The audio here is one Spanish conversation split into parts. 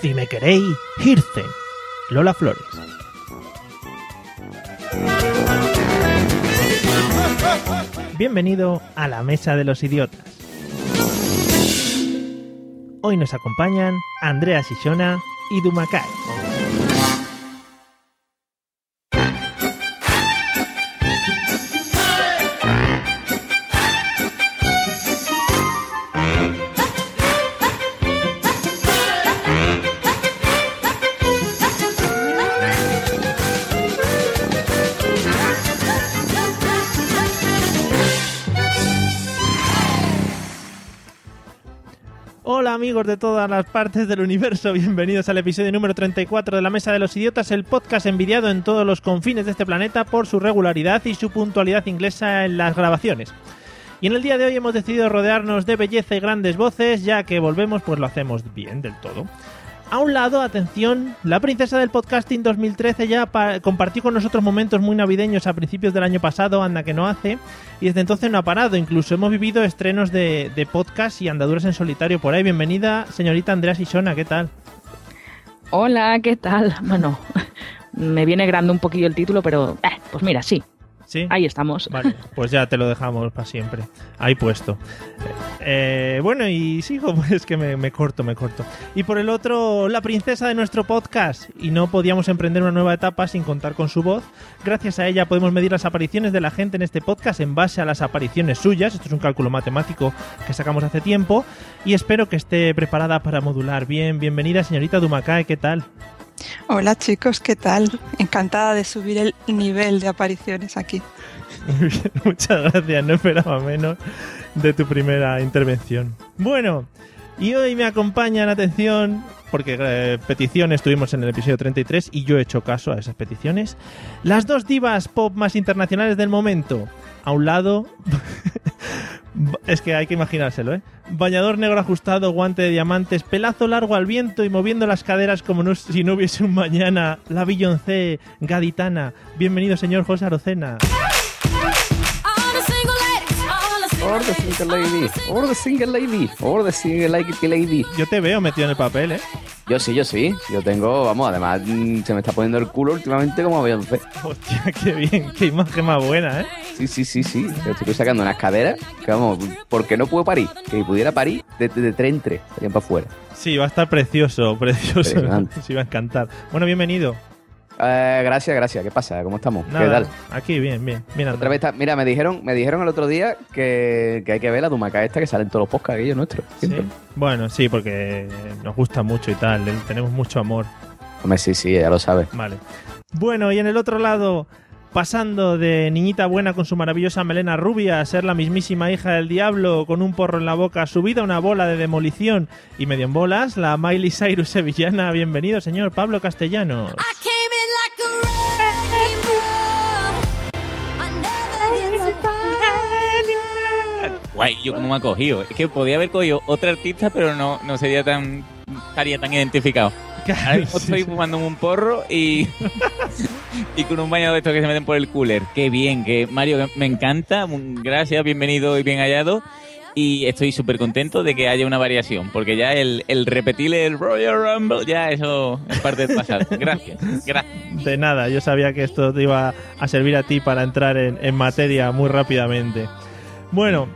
Si me queréis, Hirce. Lola Flores. Bienvenido a la Mesa de los Idiotas. Hoy nos acompañan Andrea Sishona y Dumakai. Amigos de todas las partes del universo, bienvenidos al episodio número 34 de la Mesa de los Idiotas, el podcast envidiado en todos los confines de este planeta por su regularidad y su puntualidad inglesa en las grabaciones. Y en el día de hoy hemos decidido rodearnos de belleza y grandes voces, ya que volvemos pues lo hacemos bien del todo. A un lado, atención, la princesa del podcasting 2013 ya pa- compartió con nosotros momentos muy navideños a principios del año pasado, anda que no hace, y desde entonces no ha parado. Incluso hemos vivido estrenos de, de podcast y andaduras en solitario por ahí. Bienvenida, señorita Andrea Sisona, ¿qué tal? Hola, ¿qué tal? Bueno, me viene grande un poquillo el título, pero eh, pues mira, sí, Sí. ahí estamos. Vale, pues ya te lo dejamos para siempre. Ahí puesto. Eh, bueno, y sigo, pues que me, me corto, me corto. Y por el otro, la princesa de nuestro podcast. Y no podíamos emprender una nueva etapa sin contar con su voz. Gracias a ella podemos medir las apariciones de la gente en este podcast en base a las apariciones suyas. Esto es un cálculo matemático que sacamos hace tiempo. Y espero que esté preparada para modular. Bien, bienvenida, señorita Dumacay, ¿qué tal? Hola chicos, ¿qué tal? Encantada de subir el nivel de apariciones aquí. Muy bien, muchas gracias, no esperaba menos de tu primera intervención. Bueno, y hoy me acompañan, atención, porque eh, peticiones tuvimos en el episodio 33 y yo he hecho caso a esas peticiones. Las dos divas pop más internacionales del momento. A un lado, es que hay que imaginárselo, ¿eh? Bañador negro ajustado, guante de diamantes, pelazo largo al viento y moviendo las caderas como no- si no hubiese un mañana. La Beyoncé gaditana. Bienvenido, señor José Arocena. Or the single lady, or the single lady, or the single lady lady. Yo te veo metido en el papel, ¿eh? Yo sí, yo sí. Yo tengo, vamos, además mm, se me está poniendo el culo últimamente como Beyoncé. Hostia, qué bien, qué imagen más buena, ¿eh? Sí, sí, sí, sí. Yo estoy sacando unas caderas que, vamos, porque no puedo parir. Que pudiera parir de, de, de tres en tres, para afuera. Sí, va a estar precioso, precioso. Sí, va a encantar. Bueno, bienvenido. Eh, gracias, gracias. ¿Qué pasa? ¿Cómo estamos? ¿Qué tal? Aquí, bien, bien. bien Otra vez está- mira, me dijeron, me dijeron el otro día que, que hay que ver la Dumaca esta que sale en todos los podcasts aquellos nuestros. Sí. Bueno, sí, porque nos gusta mucho y tal. le- Tenemos mucho amor. Hombre, sí, sí, ya lo sabes. Vale. Bueno, y en el otro lado, pasando de niñita buena con su maravillosa melena rubia a ser la mismísima hija del diablo con un porro en la boca, subida a una bola de demolición y medio en bolas, la Miley Cyrus sevillana. Bienvenido, señor Pablo Castellanos. Guay, yo como me ha cogido. Es que podía haber cogido otra artista, pero no, no sería tan. estaría tan identificado. Ahora mismo estoy fumando un porro y. y con un baño de estos que se meten por el cooler. Qué bien, que Mario, me encanta. Gracias, bienvenido y bien hallado. Y estoy súper contento de que haya una variación, porque ya el, el repetir el Royal Rumble, ya eso es parte del pasado. Gracias, gracias. De nada, yo sabía que esto te iba a servir a ti para entrar en, en materia muy rápidamente. Bueno,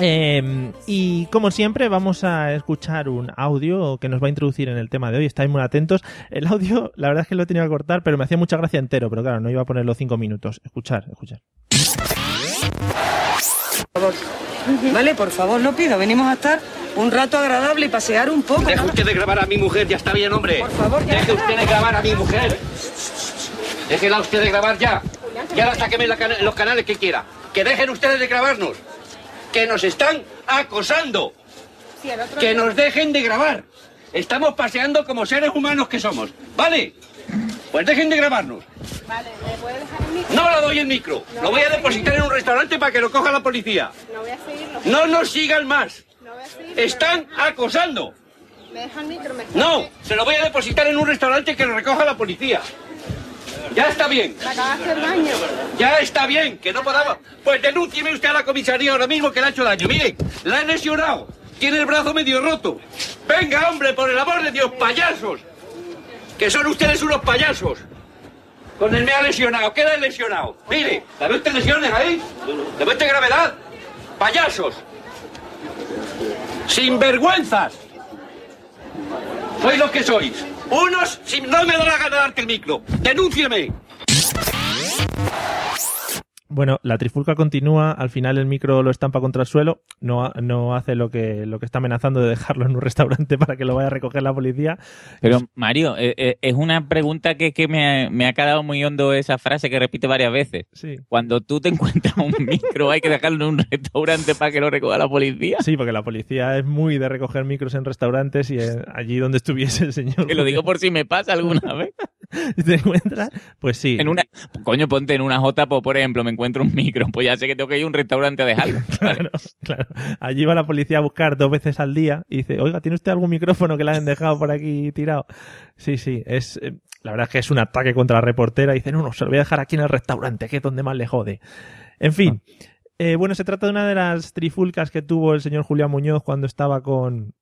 eh, y como siempre vamos a escuchar un audio que nos va a introducir en el tema de hoy. Estáis muy atentos. El audio, la verdad es que lo he tenido que cortar, pero me hacía mucha gracia entero, pero claro, no iba a ponerlo cinco minutos. Escuchar, escuchar. Vale, por favor, no pido. Venimos a estar un rato agradable y pasear un poco. Deje usted de grabar a mi mujer, ya está bien, hombre. Por favor, ya. Deje usted de grabar a mi mujer. Déjela usted de grabar ya. Y ahora sáqueme la cana- los canales que quiera. Que dejen ustedes de grabarnos. Que nos están acosando. Que nos dejen de grabar. Estamos paseando como seres humanos que somos. ¿Vale? Pues dejen de grabarnos. Vale, ¿me puede dejar el micro? No le doy el micro. Lo voy a depositar en un restaurante para que lo coja la policía. No voy a seguirlo. No nos sigan más. No voy a seguir. Están acosando. ¿Me deja el micro mejor? No, se lo voy a depositar en un restaurante que lo recoja la policía. Ya está bien. Daño. Ya está bien, que no podamos. Pues denúncieme usted a la comisaría ahora mismo que le ha hecho daño. Miren, la he lesionado. Tiene el brazo medio roto. Venga, hombre, por el amor de Dios, payasos. Que son ustedes unos payasos. Con el me ha lesionado, queda lesionado. Mire, ¿la ve usted lesiones ahí? ¿La ve usted gravedad? Payasos. Sinvergüenzas. Sois los que sois. Unos, si no me da la gana de darte el micro. Denúncieme. Bueno, la trifulca continúa, al final el micro lo estampa contra el suelo, no, no hace lo que, lo que está amenazando de dejarlo en un restaurante para que lo vaya a recoger la policía. Pero, Mario, eh, eh, es una pregunta que, que me, ha, me ha quedado muy hondo esa frase que repite varias veces. Sí. Cuando tú te encuentras un micro, hay que dejarlo en un restaurante para que lo recoja la policía. Sí, porque la policía es muy de recoger micros en restaurantes y eh, allí donde estuviese el señor. Que lo digo por si me pasa alguna vez. Si te encuentras, pues sí. En una, coño, ponte en una J, por ejemplo, me encuentro un micro, pues ya sé que tengo que ir a un restaurante a dejarlo. Claro, claro. Allí va la policía a buscar dos veces al día y dice, oiga, ¿tiene usted algún micrófono que le han dejado por aquí tirado? Sí, sí, es, eh, la verdad es que es un ataque contra la reportera. Dice, no, no, se lo voy a dejar aquí en el restaurante, que es donde más le jode. En fin, eh, bueno, se trata de una de las trifulcas que tuvo el señor Julián Muñoz cuando estaba con,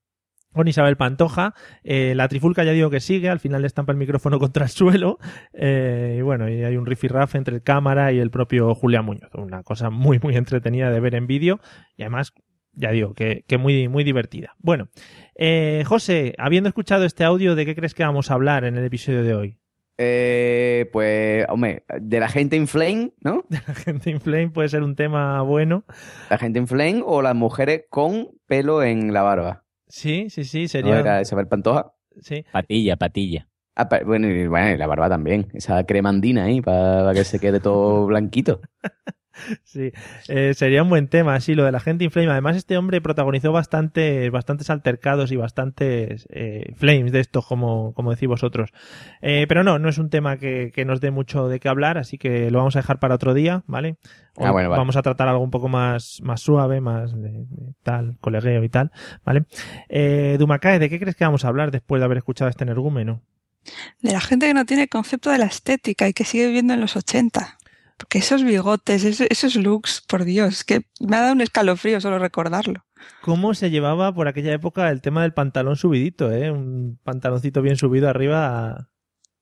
con Isabel Pantoja. Eh, la trifulca ya digo que sigue, al final le estampa el micrófono contra el suelo. eh, y bueno, y hay un rifirrafe entre el cámara y el propio Julián Muñoz. Una cosa muy, muy entretenida de ver en vídeo y además, ya digo, que, que muy, muy divertida. Bueno, eh, José, habiendo escuchado este audio, ¿de qué crees que vamos a hablar en el episodio de hoy? Eh, pues, hombre, de la gente inflame, ¿no? La gente inflame puede ser un tema bueno. La gente inflame o las mujeres con pelo en la barba. Sí, sí, sí, ¿No sería. era Isabel Pantoja? Sí. Patilla, patilla. Ah, bueno, y, bueno, y la barba también. Esa cremandina ahí para que se quede todo blanquito. Sí, eh, sería un buen tema, sí, lo de la gente inflame. Además, este hombre protagonizó bastante, bastantes altercados y bastantes eh, flames de estos, como, como decís vosotros. Eh, pero no, no es un tema que, que nos dé mucho de qué hablar, así que lo vamos a dejar para otro día, ¿vale? Ah, bueno, vale. Vamos a tratar algo un poco más, más suave, más de, de tal, colegueo y tal, ¿vale? Eh, Dumakae, ¿de qué crees que vamos a hablar después de haber escuchado este energúmeno? De la gente que no tiene concepto de la estética y que sigue viviendo en los 80. Porque esos bigotes, esos, esos looks, por Dios, que me ha dado un escalofrío solo recordarlo. ¿Cómo se llevaba por aquella época el tema del pantalón subidito, eh? Un pantaloncito bien subido arriba.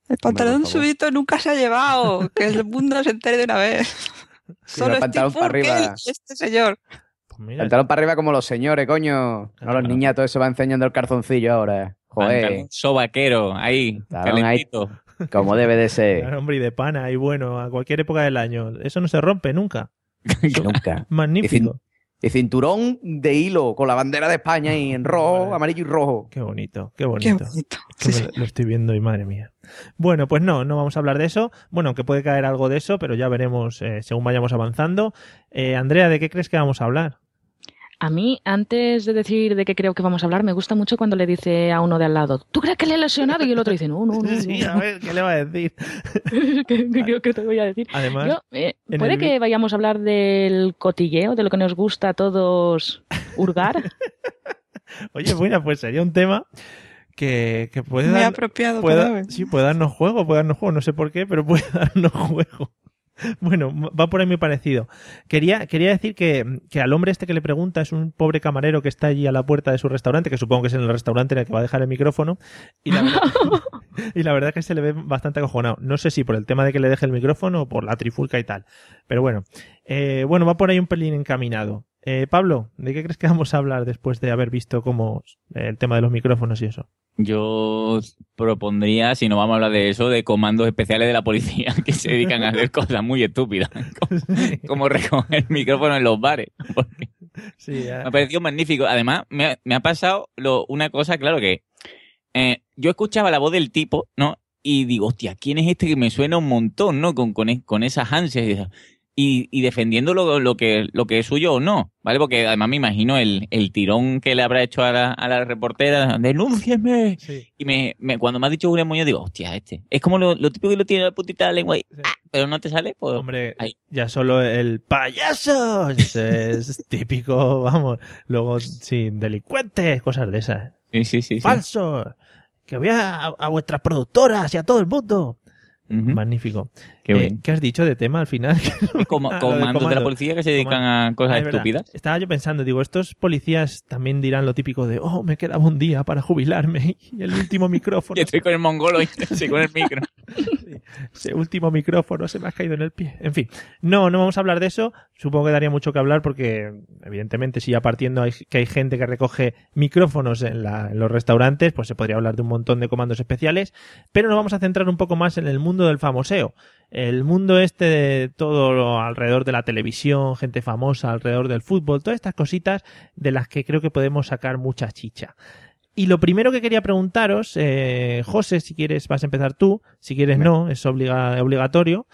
El pantalón subidito nunca se ha llevado, que el mundo se entere de una vez. Sí, Solo el pantalón Steve para Urkel arriba. y este señor. Pues mira, Pantalón para arriba como los señores, coño. No los niñatos, se va enseñando el calzoncillo ahora. Joder, Pantalón sobaquero, ahí, Pantalón ahí. calentito. como debe de ser. Claro, hombre, y de pana, y bueno, a cualquier época del año. Eso no se rompe nunca. Nunca. Magnífico. Y cinturón de hilo con la bandera de España y en rojo, Vale. amarillo y rojo. Qué bonito, qué Qué bonito. Sí, sí. Lo estoy viendo y madre mía. Bueno, pues no, no vamos a hablar de eso. Bueno, aunque puede caer algo de eso, pero ya veremos eh, según vayamos avanzando. Eh, Andrea, ¿de qué crees que vamos a hablar? A mí, antes de decir de qué creo que vamos a hablar, me gusta mucho cuando le dice a uno de al lado, ¿tú crees que le he lesionado? Y el otro dice, no, no, no. Sí, no, a ver, ¿qué le va a decir? ¿Qué, qué creo que te voy a decir? Además, Yo, eh, ¿Puede el que vayamos a hablar del cotilleo, de lo que nos gusta a todos hurgar? oye, bueno, pues sería un tema que, que puede Muy dar, apropiado puede- sí, puede darnos juego, puede darnos juego, no sé por qué, pero puede darnos juego. Bueno, va por ahí muy parecido. Quería, quería decir que, que al hombre este que le pregunta es un pobre camarero que está allí a la puerta de su restaurante, que supongo que es en el restaurante en el que va a dejar el micrófono, y la verdad, y la verdad que se le ve bastante acojonado. No sé si por el tema de que le deje el micrófono o por la trifulca y tal. Pero bueno, eh, bueno, va por ahí un pelín encaminado. Eh, Pablo, ¿de qué crees que vamos a hablar después de haber visto cómo eh, el tema de los micrófonos y eso? Yo propondría, si no vamos a hablar de eso, de comandos especiales de la policía que se dedican a hacer cosas muy estúpidas, como, como recoger micrófonos en los bares. Sí, eh, me ha parecido magnífico. Además, me ha, me ha pasado lo- una cosa, claro que eh, yo escuchaba la voz del tipo, ¿no? Y digo, hostia, ¿quién es este que me suena un montón, ¿no? Con, con, con esas ansias. Y y, y defendiendo lo, lo, que, lo que es suyo o no, ¿vale? Porque además me imagino el, el tirón que le habrá hecho a la, a la reportera, denúncieme. Y me, me, cuando me ha dicho Julián Muñoz, digo, hostia, este. Es como lo, lo típico que lo tiene la putita de la lengua y, ah, pero no te sale, pues. Hombre, ya solo el payaso es típico, vamos. Luego, sí, delincuentes, cosas de esas. Sí, sí, sí. Falso. Que voy a, a vuestras productoras y a todo el mundo. Magnífico. Qué, eh. ¿Qué has dicho de tema al final? Como, de comandos de la policía que se dedican a cosas Ah, verdad. estúpidas. Estaba yo pensando, digo, estos policías también dirán lo típico de, oh, me quedaba un día para jubilarme y el último micrófono, Y estoy con el mongolo y sí, con el micro. ese último micrófono se me ha caído en el pie. En fin, no, no vamos a hablar de eso. Supongo que daría mucho que hablar porque, evidentemente, si ya partiendo hay, que hay gente que recoge micrófonos en, la- en los restaurantes, pues se podría hablar de un montón de comandos especiales. Pero nos vamos a centrar un poco más en el mundo del famoseo. El mundo este de todo lo alrededor de la televisión, gente famosa alrededor del fútbol, todas estas cositas de las que creo que podemos sacar mucha chicha. Y lo primero que quería preguntaros, eh, José, si quieres vas a empezar tú, si quieres no, es obliga- obligatorio.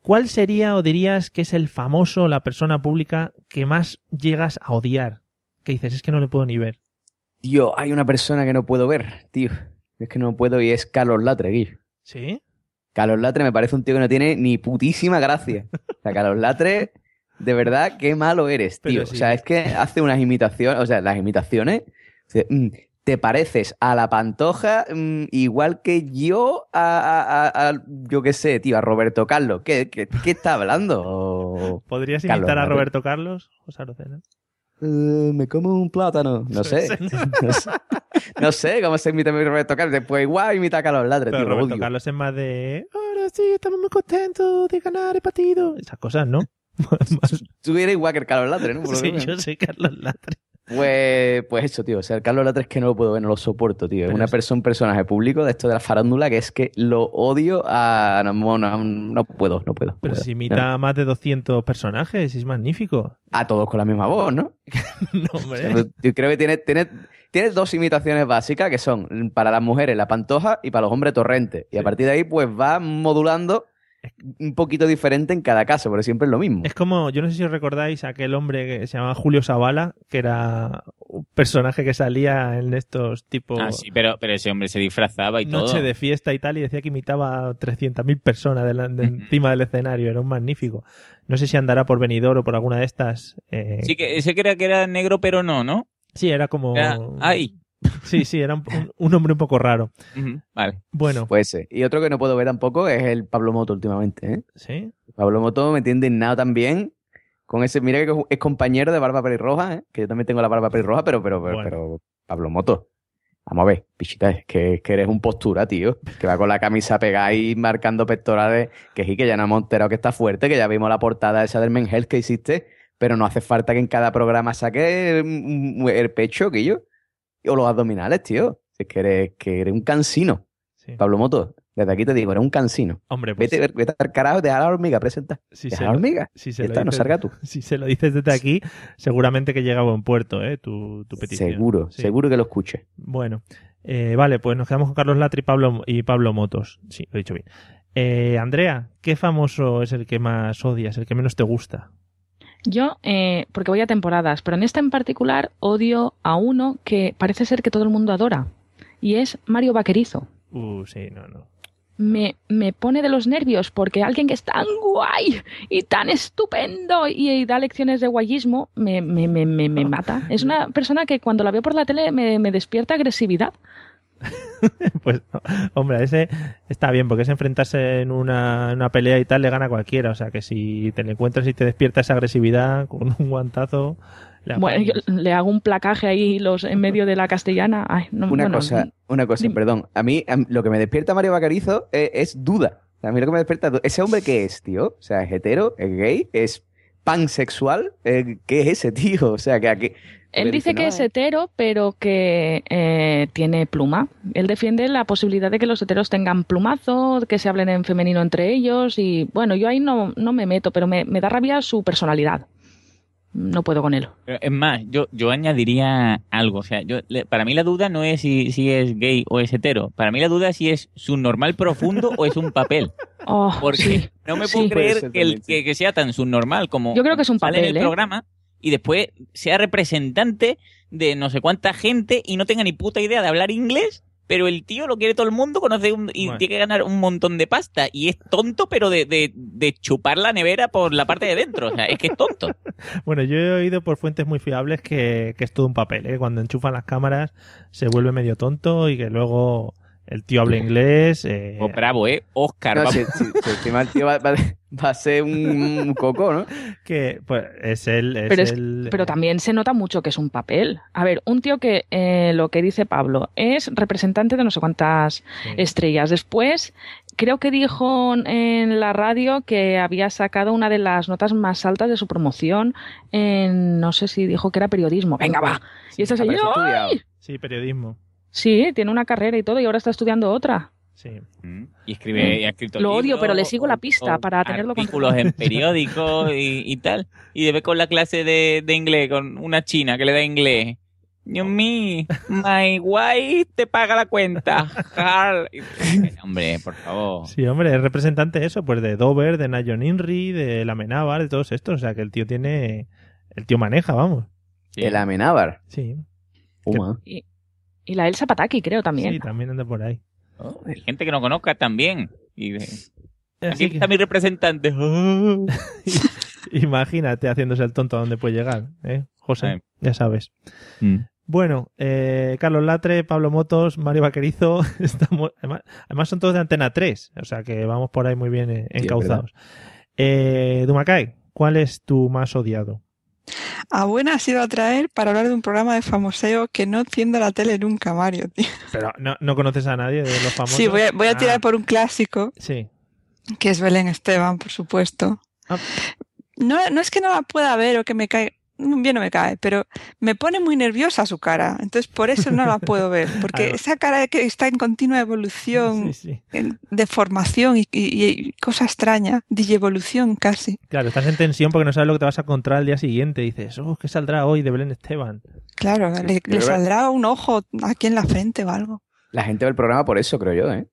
¿Cuál sería o dirías que es el famoso, la persona pública que más llegas a odiar? Que dices, es que no le puedo ni ver. Tío, hay una persona que no puedo ver, tío. Es que no puedo y es Carlos Latre, Guillo. ¿Sí? Carlos Latre me parece un tío que no tiene ni putísima gracia. O sea, Carlos Latre, de verdad, qué malo eres, tío. Sí. O sea, es que hace unas imitaciones, o sea, las imitaciones, mm, te pareces a la pantoja mm, igual que yo a, a- a- a- yo qué sé, tío, a Roberto Carlos. ¿Qué, qué, qué está hablando? ¿Podrías Carlos imitar a. Roberto Carlos? José Arocena? Eh, me como un plátano. No sé. no sé. No sé cómo se imita a Roberto Carlos. Pues igual imita a Carlos Latre, Pero tío. Roberto odio. Carlos es más de, ahora sí, estamos muy contentos de ganar el partido. Esas cosas, ¿no? Tú eres igual que el Carlos Latre, ¿no? Por sí, yo soy Carlos Latre. Pues, pues eso, tío. O sea, el Carlos Latre es que no lo puedo ver, no lo soporto, tío. Es una persona, un personaje público de esto de la farándula que es que lo odio a... No, no, no, puedo, no puedo. Pero puedo. si imita a más de 200 personajes, es magnífico. A todos con la misma voz, ¿no? No, O sea, hombre. yo creo que tiene, tiene, tiene dos imitaciones básicas que son para las mujeres la pantoja y para los hombres torrente. Y a partir de ahí, pues va modulando un poquito diferente en cada caso, pero siempre es lo mismo. Es como, yo no sé si os recordáis aquel hombre que se llamaba Julio Zavala, que era un personaje que salía en estos tipos Ah, sí, pero, pero ese hombre se disfrazaba y noche todo. de fiesta y tal, y decía que imitaba a 300.000 personas de la- de encima del escenario, era un magnífico. No sé si andará por Benidorm o por alguna de estas. eh, Sí, que ese creía que era negro, pero no, ¿no? sí, era como... Era- Ay. Sí, sí, era un, hombre un poco raro. Vale. Bueno, Pues ese. Y otro que no puedo ver tampoco es el Pablo Moto últimamente, ¿eh? sí. Pablo Moto me tiene indignado también con ese. Mira que es compañero de barba pelirroja, ¿eh? Que yo también tengo la barba pelirroja, pero, pero, pero, Bueno. pero Pablo Moto. Vamos a ver, pichita, es que, es que eres un postura, tío. Que va con la camisa pegada ahí marcando pectorales. Que sí, que ya no hemos enterado que está fuerte, que ya vimos la portada esa del Men Health que hiciste. Pero no hace falta que en cada programa saque mm, mm, el pecho, que yo. O los abdominales, tío. Es que eres, que eres un cansino. Sí. Pablo Moto, desde aquí te digo, eres un cansino. Hombre, pues Vete, vete al carajo, deja a la hormiga, presenta. si deja se a la hormiga. si se lo está, no dices- salga tú. Si se lo dices desde aquí, seguramente que llega a buen puerto, ¿eh? Tu, tu petición. Seguro, Sí. seguro que lo escuche. Bueno, eh, vale, pues nos quedamos con Carlos Latre y Pablo, y Pablo Motos. Sí, lo he dicho bien. Eh, Andrea, ¿qué famoso es el que más odias, el que menos te gusta? Yo, eh, porque voy a temporadas, pero en esta en particular odio a uno que parece ser que todo el mundo adora. Y es Mario Vaquerizo. Uh, sí, no, no. Me, me pone de los nervios porque alguien que es tan guay y tan estupendo y, y da lecciones de guayismo me, me, me, me, me mata. Es una persona que cuando la veo por la tele me, me despierta agresividad. Pues, no. hombre, ese está bien, porque es enfrentarse en una, en una pelea y tal, le gana a cualquiera. O sea, que si te le encuentras y te despierta esa agresividad con un guantazo, le Bueno, yo le hago un placaje ahí los, en medio de la castellana. Ay, no, Una bueno, cosa, una cosa, dime. perdón. A mí, a mí lo que me despierta Mario Bacarizo es, es duda. A mí lo que me despierta es duda. ¿Ese hombre qué es, tío? O sea, ¿es hetero? ¿Es gay? ¿Es pansexual? Eh, ¿Qué es ese tío? O sea, que aquí... Él dice que es hetero, pero que eh, tiene pluma. Él defiende la posibilidad de que los heteros tengan plumazo, que se hablen en femenino entre ellos y bueno, yo ahí no, no me meto, pero me, me da rabia su personalidad. no puedo con él. Pero es más, yo, yo añadiría algo. O sea, yo, le- para mí la duda no es si, si es gay o es hetero. Para mí la duda es si es subnormal profundo o es un papel. Oh, Porque sí. no me Sí. puedo Puede creer ser que, el- también, sí. que, que sea tan subnormal como Yo creo que es un sale en papel, el ¿eh? programa y después sea representante de no sé cuánta gente y no tenga ni puta idea de hablar inglés. Pero el tío lo quiere todo el mundo, conoce un- y Bueno. tiene que ganar un montón de pasta. Y es tonto, pero de, de, de chupar la nevera por la parte de dentro. O sea, es que es tonto. Bueno, yo he oído por fuentes muy fiables que, que es todo un papel, ¿eh? Cuando enchufan las cámaras se vuelve medio tonto y que luego el tío habla inglés. eh, Pues bravo, ¿eh? Oscar. No, vamos. si, si- si encima el tío va, va- va a ser un, un coco, ¿no? que pues es el... Es Pero, es- el- pero también se nota mucho que es un papel. A ver, un tío que, eh, lo que dice Pablo, es representante de no sé cuántas Sí. estrellas. Después, creo que dijo en la radio que había sacado una de las notas más altas de su promoción en, no sé si dijo que era periodismo. Venga, va. Y estudiado. ¡ay! Sí, periodismo. Sí, tiene una carrera y todo y ahora está estudiando otra. Sí. Mm. Y escribe, y ha escrito Lo odio, libros, pero le sigo la pista o para tenerlo artículos en periódicos y, y tal. Y debe con la clase de, de inglés con una china que le da inglés. Dios mío, my wife te paga la cuenta. Jar. Y- Hombre, por favor. Sí, hombre, es representante eso, pues de Dover, de Nayon Inri, de la Amenábar, de todos estos. O sea, que el tío tiene... El tío maneja, vamos. Sí. El Amenábar. Sí. Uma. Y la Elsa Pataki, creo también. Sí, también anda por ahí. Oh, hay gente que no conozca también. Y de- aquí que- está mi representante. Oh. Imagínate haciéndose el tonto a dónde puede llegar, ¿eh? José, Ay. ya sabes. Mm. Bueno, eh, Carlos Latre, Pablo Motos, Mario Vaquerizo, estamos, además, además son todos de Antena 3, o sea que vamos por ahí muy bien eh, encauzados. eh, Dumacay, ¿cuál es tu más odiado? A buena ha sido a traer para hablar de un programa de famoseo que no enciendo la tele nunca, Mario, tío. Pero no, no conoces a nadie de los famosos. Sí, voy a, voy a Ah, tirar por un clásico, Sí. que es Belén Esteban, por supuesto. Ah. No, no es que no la pueda ver o que me cae, bien no me cae, pero me pone muy nerviosa su cara. Entonces por eso no la puedo ver, porque esa cara que está en continua evolución, Sí, sí. deformación y, y- y cosa extraña, digievolución casi. Claro, estás en tensión porque no sabes lo que te vas a encontrar al día siguiente. Dices, oh, ¿qué saldrá hoy de Belén Esteban? Claro, le, le saldrá un ojo aquí en la frente o algo. La gente ve el programa por eso, creo yo, ¿eh?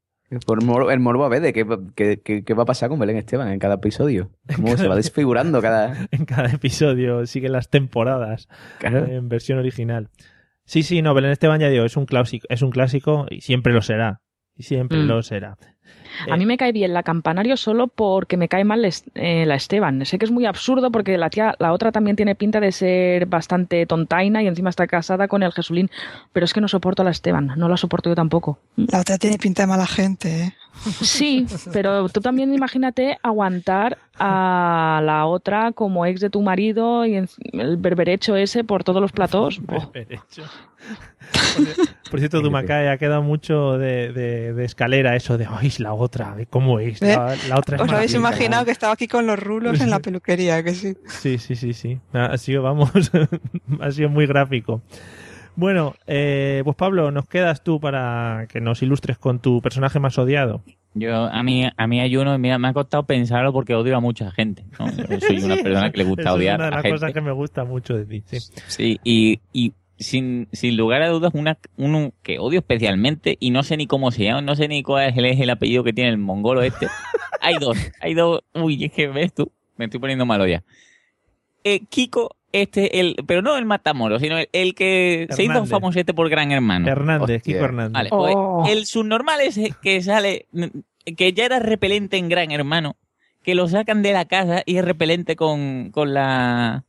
Por mor- el morbo a ver de qué, qué- qué- qué va a pasar con Belén Esteban en cada episodio. Cómo se va desfigurando cada... En cada episodio siguen las temporadas Claro. en versión original. Sí, sí, no, Belén Esteban ya digo, es un clásico, es un clásico y siempre lo será. Y siempre Mm. lo será. A mí me cae bien la Campanario solo porque me cae mal eh, la Esteban. Sé que es muy absurdo porque la tía, la otra también tiene pinta de ser bastante tontaina y encima está casada con el Jesulín. Pero es que no soporto a la Esteban, no la soporto yo tampoco. La otra tiene pinta de mala gente, ¿eh? Sí, pero tú también imagínate aguantar a la otra como ex de tu marido y en- el berberecho ese por todos los platós. Oh. Por cier- Por cierto, Dumacay ha quedado mucho de, de- de escalera eso de, ay, la otra, de cómo es, la, la otra es ¿Os habéis maravillosa". imaginado que estaba aquí con los rulos en la peluquería? Que sí. Sí, sí, sí, sí. Ha sido, vamos, ha sido muy gráfico. Bueno, eh, pues Pablo, nos quedas tú para que nos ilustres con tu personaje más odiado. Yo, a mí, a mí hay uno, mira, me ha costado pensarlo porque odio a mucha gente. ¿no? Yo soy una Sí, persona que le gusta eso odiar Es una de a las gente. cosas que me gusta mucho de ti. Sí. Sí, y, y sin, sin lugar a dudas, una, uno que odio especialmente, y no sé ni cómo se llama, no sé ni cuál es el, es el apellido que tiene el mongolo este. hay dos, hay dos. Uy, es que ves tú, me estoy poniendo malo ya. Eh, Kiko, este, el, pero no el Matamoros, sino el, el que se hizo Hernández. famosete por Gran Hermano. Hernández, Hostia. Kiko Hernández. Vale, pues, Oh. el subnormal es que sale, que ya era repelente en Gran Hermano, que lo sacan de la casa y es repelente con, con la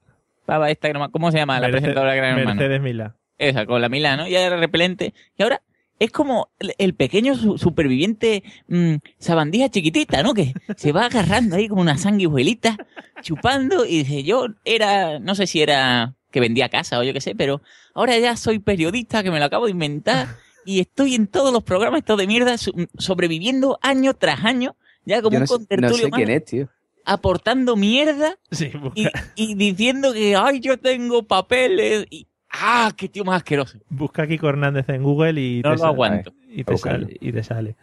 pava esta, ¿cómo se llama? La Merce- presentadora de Gran Hermano. Mercedes Milá. Esa, con la Milano, ya era repelente. Y ahora es como el, pequeño su- superviviente mm, sabandija chiquitita, ¿no? Que se va agarrando ahí como una sanguijuelita, chupando y dice, yo era, no sé si era que vendía casa o yo qué sé, pero ahora ya soy periodista, que me lo acabo de inventar y estoy en todos los programas estos de mierda su- sobreviviendo año tras año, ya como Yo un no sé, no contertulio sé quién más, es, tío. Aportando mierda Sí, y, y diciendo que, ay, yo tengo papeles y, ah, qué tío más asqueroso. busca a Kiko Hernández en Google y No te lo sale. aguanto. Y te sale. Y te sale.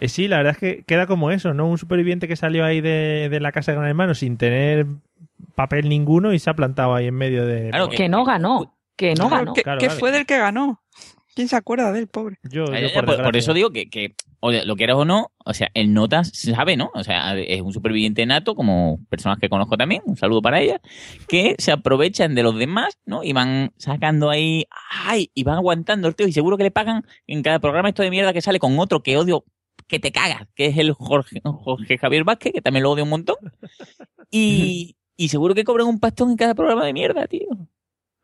Eh, sí, la verdad es que queda como eso, ¿no? Un superviviente que salió ahí de, de la casa de Gran Hermano sin tener papel ninguno y se ha plantado ahí en medio de... Claro Que no ganó. Que no Claro, ganó. ¿Qué, Claro, qué claro. fue del que ganó? ¿Quién se acuerda del pobre? Yo, yo Ya, ya, por por, eso digo que, que o sea, lo quieras o no, o sea, el Notas sabe, ¿no? O sea, es un superviviente nato, como personas que conozco también, un saludo para ellas, que se aprovechan de los demás, ¿no? Y van sacando ahí, ¡ay! Y van aguantando el tío, y seguro que le pagan en cada programa esto de mierda que sale con otro que odio, que te cagas, que es el Jorge, Jorge Javier Vázquez, que también lo odio un montón. Y, y seguro que cobran un pastón en cada programa de mierda, tío.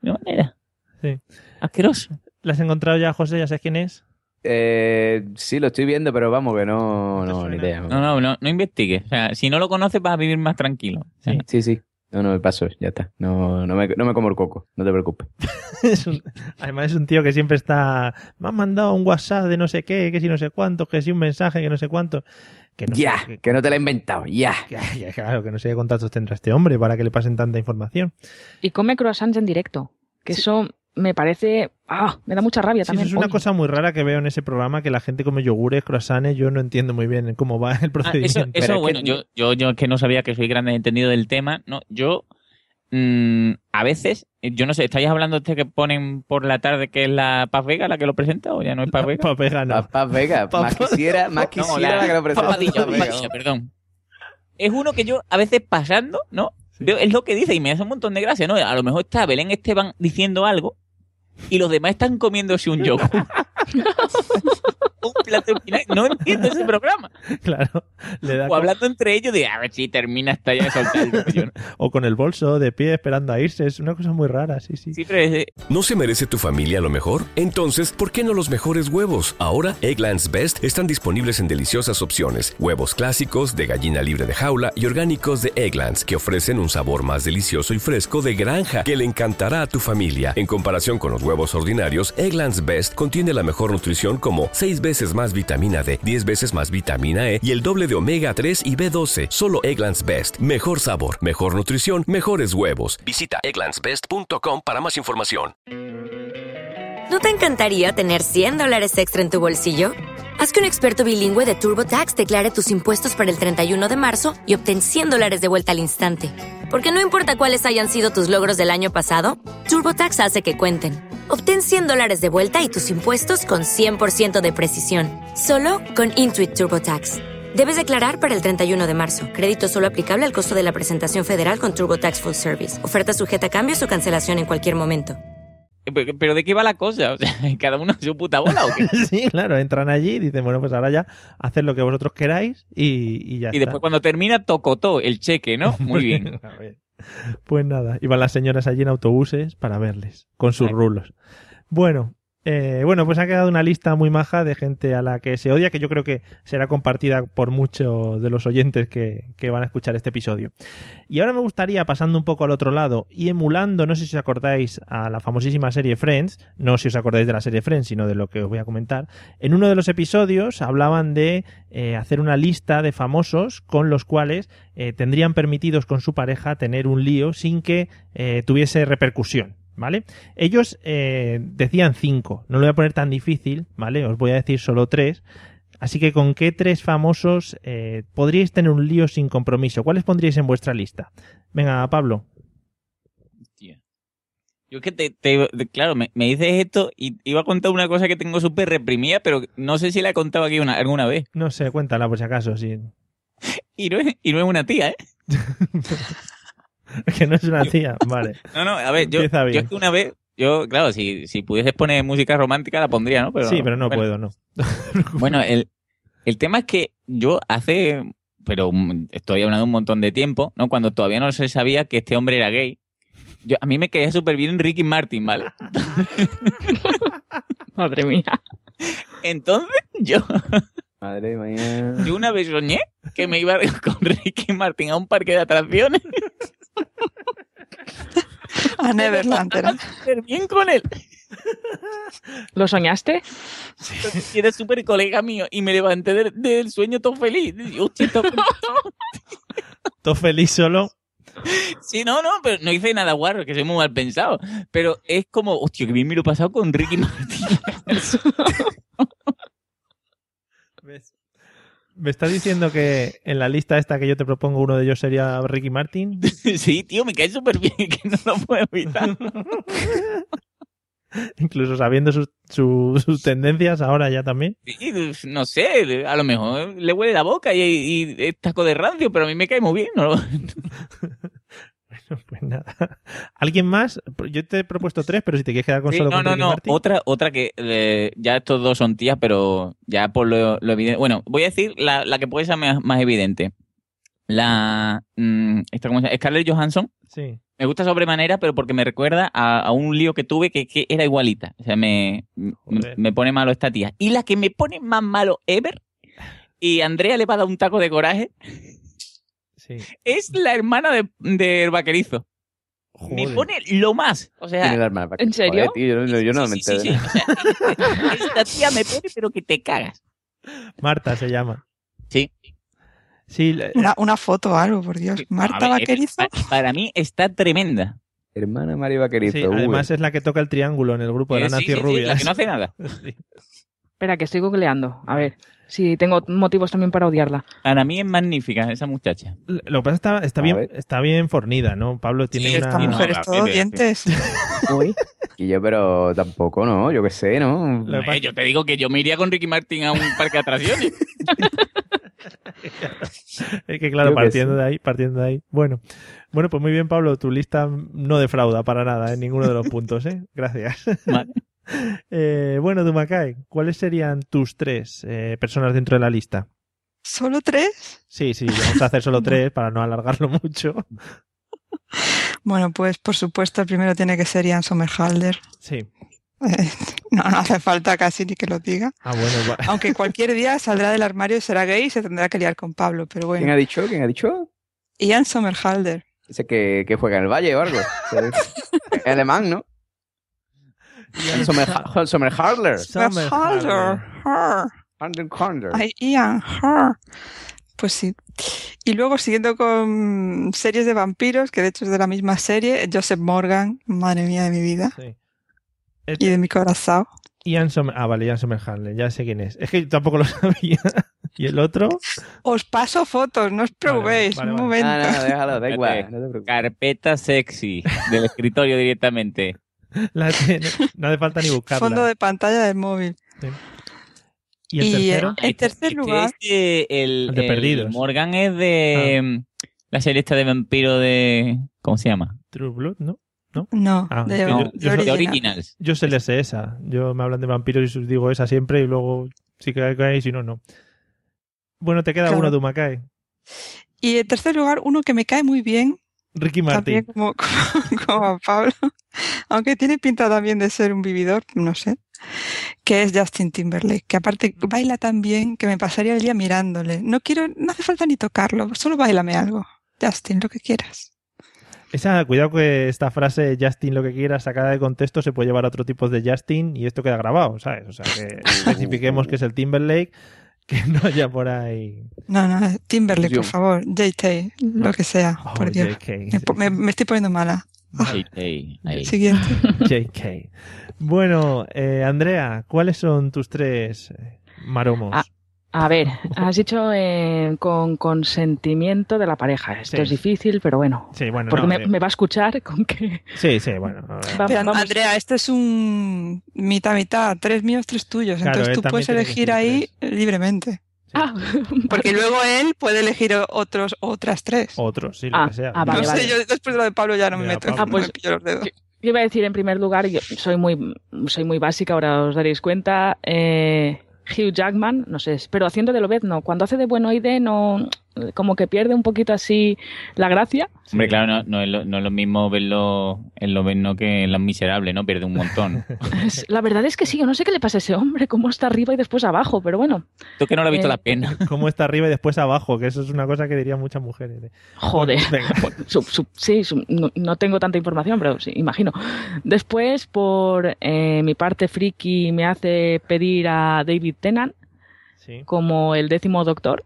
De manera. Sí. Asqueroso. ¿La has encontrado ya, José? ¿Ya sabes quién es? Eh, sí, lo estoy viendo, pero vamos, que no, no, ni idea. No, no, no, no investigues. O sea, si no lo conoces vas a vivir más tranquilo. Sea, Sí, sí. No, no, me paso, ya está. No, no, me, no me como el coco, no te preocupes. Es un- además es un tío que siempre está... Me han mandado un WhatsApp de no sé qué, que si no sé cuánto, que si un mensaje, que no sé cuánto. Que no sé- Ya, que- que no te lo he inventado, ya. que- claro, que no sé qué contactos tendrá este hombre para que le pasen tanta información. Y come croissants en directo. Que eso me parece. ¡Ah! Me da mucha rabia Sí, también. eso es una Oye, cosa muy rara que veo en ese programa, que la gente come yogures, croissants, yo no entiendo muy bien cómo va el Ah, eso, procedimiento. eso, Pero bueno, que- yo, yo, yo es que no sabía que soy grande entendido del tema, no, yo mm, a veces, yo no sé, ¿estáis hablando de este que ponen por la tarde que es la Paz Vega la que lo presenta o ya no es Paz Vega? Pa' vegano. Papá Vega, más quisiera, más No, quisiera la, que lo presenta. Papadilla, Paz Vega. Papadilla, perdón. Es uno que yo a veces pasando, ¿no? Veo, es lo que dice y me hace un montón de gracia, ¿no? A lo mejor está Belén Esteban diciendo algo y los demás están comiéndose un yogur. un plato final. No entiendo ese programa. Claro. Le da O con- hablando entre ellos de a ver si termina hasta ya de soltar el o con el bolso de pie esperando a irse. Es una cosa muy rara, sí, sí. Sí, pero es- ¿No se merece tu familia lo mejor? Entonces, ¿por qué no los mejores huevos? Ahora, Egglands Best están disponibles en deliciosas opciones. Huevos clásicos, de gallina libre de jaula y orgánicos de Egglands, que ofrecen un sabor más delicioso y fresco de granja que le encantará a tu familia. En comparación con los huevos ordinarios, Egglands Best contiene la mejor nutrición como 6 veces más vitamina D, 10 veces más vitamina E y el doble de omega 3 y B12. Solo Egglands Best. Mejor sabor, mejor nutrición, mejores huevos. Visita egglandsbest.com para más información. ¿No te encantaría tener 100 dólares extra en tu bolsillo? Haz que un experto bilingüe de TurboTax declare tus impuestos para el 31 de marzo y obtén 100 dólares de vuelta al instante. Porque no importa cuáles hayan sido tus logros del año pasado, TurboTax hace que cuenten. Obtén 100 dólares de vuelta y tus impuestos con 100% de precisión. Solo con Intuit TurboTax. Debes declarar para el 31 de marzo. Crédito solo aplicable al costo de la presentación federal con TurboTax Full Service. Oferta sujeta a cambios o cancelación en cualquier momento. Pero, pero ¿de qué va la cosa? O sea, ¿cada uno su puta bola o qué? Sí, claro, entran allí y dicen, bueno, pues ahora ya haced lo que vosotros queráis y, y ya Y está. después cuando termina, tocotó el cheque, ¿no? Muy bien. A ver. Pues nada, iban las señoras allí en autobuses para verles, con sus rulos. Bueno, eh, bueno, pues ha quedado una lista muy maja de gente a la que se odia, que yo creo que será compartida por muchos de los oyentes que, que van a escuchar este episodio. Y ahora me gustaría, pasando un poco al otro lado y emulando, no sé si os acordáis, a la famosísima serie Friends, no si os acordáis de la serie Friends, sino de lo que os voy a comentar, en uno de los episodios hablaban de eh, hacer una lista de famosos con los cuales eh, tendrían permitidos con su pareja tener un lío sin que eh, tuviese repercusión. ¿Vale? Ellos eh, decían cinco, no lo voy a poner tan difícil, ¿vale? Os voy a decir solo tres. Así que, ¿con qué tres famosos eh, podríais tener un lío sin compromiso? ¿Cuáles pondríais en vuestra lista? Venga, Pablo. Hostia. Yo es que te, te- te- claro, me, me dices esto y iba a contar una cosa que tengo súper reprimida, pero no sé si la he contado aquí una, alguna vez. No sé, cuéntala por si acaso. Sí. Y no, es, y no es una tía, ¿eh? que no es una tía. Vale. No, no, a ver, yo, yo es que una vez, yo, claro, si, si pudieses poner música romántica la pondría, ¿no? Pero, sí, pero no bueno. puedo, no. Bueno, el, el tema es que yo hace, pero estoy hablando de un montón de tiempo, ¿no? Cuando todavía no se sabía que este hombre era gay. Yo, a mí me caía súper bien Ricky Martin, ¿vale? Madre mía. Entonces, yo, Madre mía. yo una vez soñé que me iba con Ricky Martin a un parque de atracciones A Neverland era. bien con él. ¿Lo soñaste? Y era súper colega mío. Y me levanté del, del sueño todo feliz. Hostia, todo feliz. Todo feliz solo. Sí, no, no, pero no hice nada guarro, que soy muy mal pensado. Pero es como, hostia, que bien me lo he pasado con Ricky Martin. ¿Me estás diciendo que en la lista esta que yo te propongo uno de ellos sería Ricky Martin? sí, tío, me cae súper bien, que no lo puedo evitar. Incluso sabiendo sus, su- sus tendencias ahora ya también. Sí, no sé, a lo mejor le huele la boca y, y es taco de rancio, pero a mí me cae muy bien. ¿no? Nada. ¿Alguien más? Yo te he propuesto tres, pero si te quieres quedar con Sí, solo no, con no, Ricky no. Martin. Otra, otra que eh, ya estos dos son tías, pero ya por lo, lo evidente. Bueno, voy a decir la, la que puede ser más, más evidente. La. mm, esta, ¿cómo se llama? Scarlett Johansson. Sí. Me gusta sobremanera, pero porque me recuerda a, a un lío que tuve que, que era igualita. O sea, me, me, me pone malo esta tía. Y la que me pone más malo ever, y Andrea le va a dar un taco de coraje, Sí. es la hermana de, de Vaquerizo. Me pone lo más. O sea, ¿Quién es la? ¿En serio? Joder, tío, yo, no- yo no me Sí, sí, entero. sí, o sea, esta tía me pone, pero que te cagas. Marta se llama. Sí. Sí, la- Una, una foto o algo, por Dios. Marta A ver, Vaquerizo. pa- Para mí está tremenda. Hermana María Vaquerizo. sí, además es la que toca el triángulo en el grupo de Eh, sí, sí, rubias. la que no hace nada. Espera, que estoy googleando. A ver, si tengo motivos también para odiarla. Para mí es magnífica esa muchacha. Lo que pasa es que está, está bien, ver. está bien fornida, ¿no? Pablo tiene Sí, una... esta mujer es Es todo dientes. Y yo, pero tampoco, ¿no? Yo qué sé, ¿no? Eh, yo te digo que yo me iría con Ricky Martin a un parque de atracciones. Es que claro, que partiendo sí. de ahí, partiendo de ahí. Bueno, bueno, pues muy bien, Pablo, tu lista no defrauda para nada en ninguno de los puntos, ¿eh? Gracias. Vale. Eh, bueno, Dumacay, ¿cuáles serían tus tres eh, personas dentro de la lista? ¿Solo tres? Sí, sí, vamos a hacer solo tres para no alargarlo mucho. Bueno, pues por supuesto el primero tiene que ser Ian Somerhalder. Sí. Eh, no, no hace falta casi ni que lo diga. Ah, bueno, va- Aunque cualquier día saldrá del armario y será gay y se tendrá que liar con Pablo, pero ¿Quién ha bueno. dicho? ¿Quién ha dicho? Ian Somerhalder. Ese que, que juega en el Valle o algo. Es alemán, ¿no? Sommer- Sommerhalder. Somerhalder. Her. Halder, Halder. Ay, Ian, her. Pues sí. Y luego, siguiendo con series de vampiros, que de hecho es de la misma serie, Joseph Morgan, madre mía de mi vida. Sí. Y de mi corazón. Ian Somer... Ah, vale, Ian Somerhalder, ya sé quién es. Es que yo tampoco lo sabía. ¿Y el otro? Os paso fotos, no os vale, un vale. momento. Ah, no, déjalo, da igual. No te. Carpeta sexy del escritorio directamente. La tiene- No hace falta ni buscarla. Fondo de pantalla del móvil. ¿Y el y, eh, tercero? en tercer Este lugar, es de- el, El de el Perdidos. Morgan es de mm, la serie esta de vampiro de. ¿Cómo se llama? True Blood, ¿no? ¿No? no, Ah, de, No, yo- de yo de. Originals. Yo se les sé esa. Yo me hablan de vampiros y os digo esa siempre y luego sí que hay, si no, no. Bueno, te queda Claro. uno, Dumacay. Y en tercer lugar, uno que me cae muy bien, Ricky también Martin. como, como, como a Pablo, aunque tiene pinta también de ser un vividor, no sé, que es Justin Timberlake, que aparte baila tan bien que me pasaría el día mirándole. No quiero, no hace falta ni tocarlo, solo bailame algo. Justin, lo que quieras. Esa, cuidado que esta frase Justin lo que quiera sacada de contexto se puede llevar a otro tipo de Justin y esto queda grabado, ¿sabes? O sea, que especifiquemos que es el Timberlake, que no haya por ahí. No, no, Timberlake, por favor, JT, lo que sea, Oh, por Dios. JK. Me, po- me- me estoy poniendo mala. Ahí, ahí. Siguiente. JK. Bueno, eh, Andrea, ¿cuáles son tus tres eh, maromos? Ah, A ver, has dicho eh, con consentimiento de la pareja. Esto Sí. es difícil, pero bueno. sí, bueno, Porque no, me, eh, me va a escuchar con que... sí, sí, bueno. Va- Pero, vamos- Andrea, este es un mitad-mitad, tres míos, tres tuyos. Claro, Entonces tú puedes elegir ahí libremente. Ah, Porque luego él puede elegir otros, otras tres. Otros, sí, lo Ah, que sea. ah, vale, no sé, vale. yo después de lo de Pablo ya no me meto, Pablo. Ah, pues- me pillo los dedos. Yo iba a decir en primer lugar, yo soy muy, soy muy básica, ahora os daréis cuenta. eh, Hugh Jackman, no sé, pero haciendo de Lobezno, cuando hace de buenoide, no, como que pierde un poquito así la gracia. Hombre, claro, no, no, es lo, no es lo mismo verlo en lo no que en Los Miserables, ¿no? Pierde un montón. La verdad es que sí, yo no sé qué le pasa a ese hombre, cómo está arriba y después abajo, pero bueno, Tú que no lo has visto Eh, la pena. Cómo está arriba y después abajo, que eso es una cosa que dirían muchas mujeres. eh. joder. Venga. Su- su- sí, su- no, no tengo tanta información, pero sí, imagino. Después, por eh, mi parte friki, me hace pedir a David Tennant Sí. como el décimo doctor.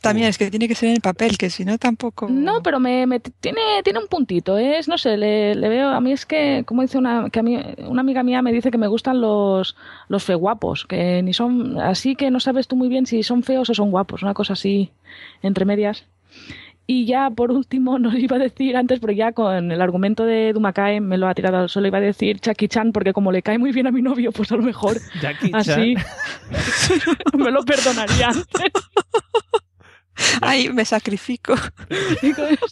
También es que tiene que ser en el papel, que si no tampoco. No, pero me, me tiene, tiene un puntito, ¿eh? es, no sé, le, le veo, a mí es que, como dice una, que a mí, una amiga mía me dice que me gustan los, los fe guapos, que ni son, así que no sabes tú muy bien si son feos o son guapos, una cosa así, entre medias. Y ya por último, no iba a decir antes, pero ya con el argumento de Dumakae me lo ha tirado al suelo, iba a decir Jackie Chan, porque como le cae muy bien a mi novio, pues a lo mejor Jackie así me lo perdonaría antes. Ay, me sacrifico.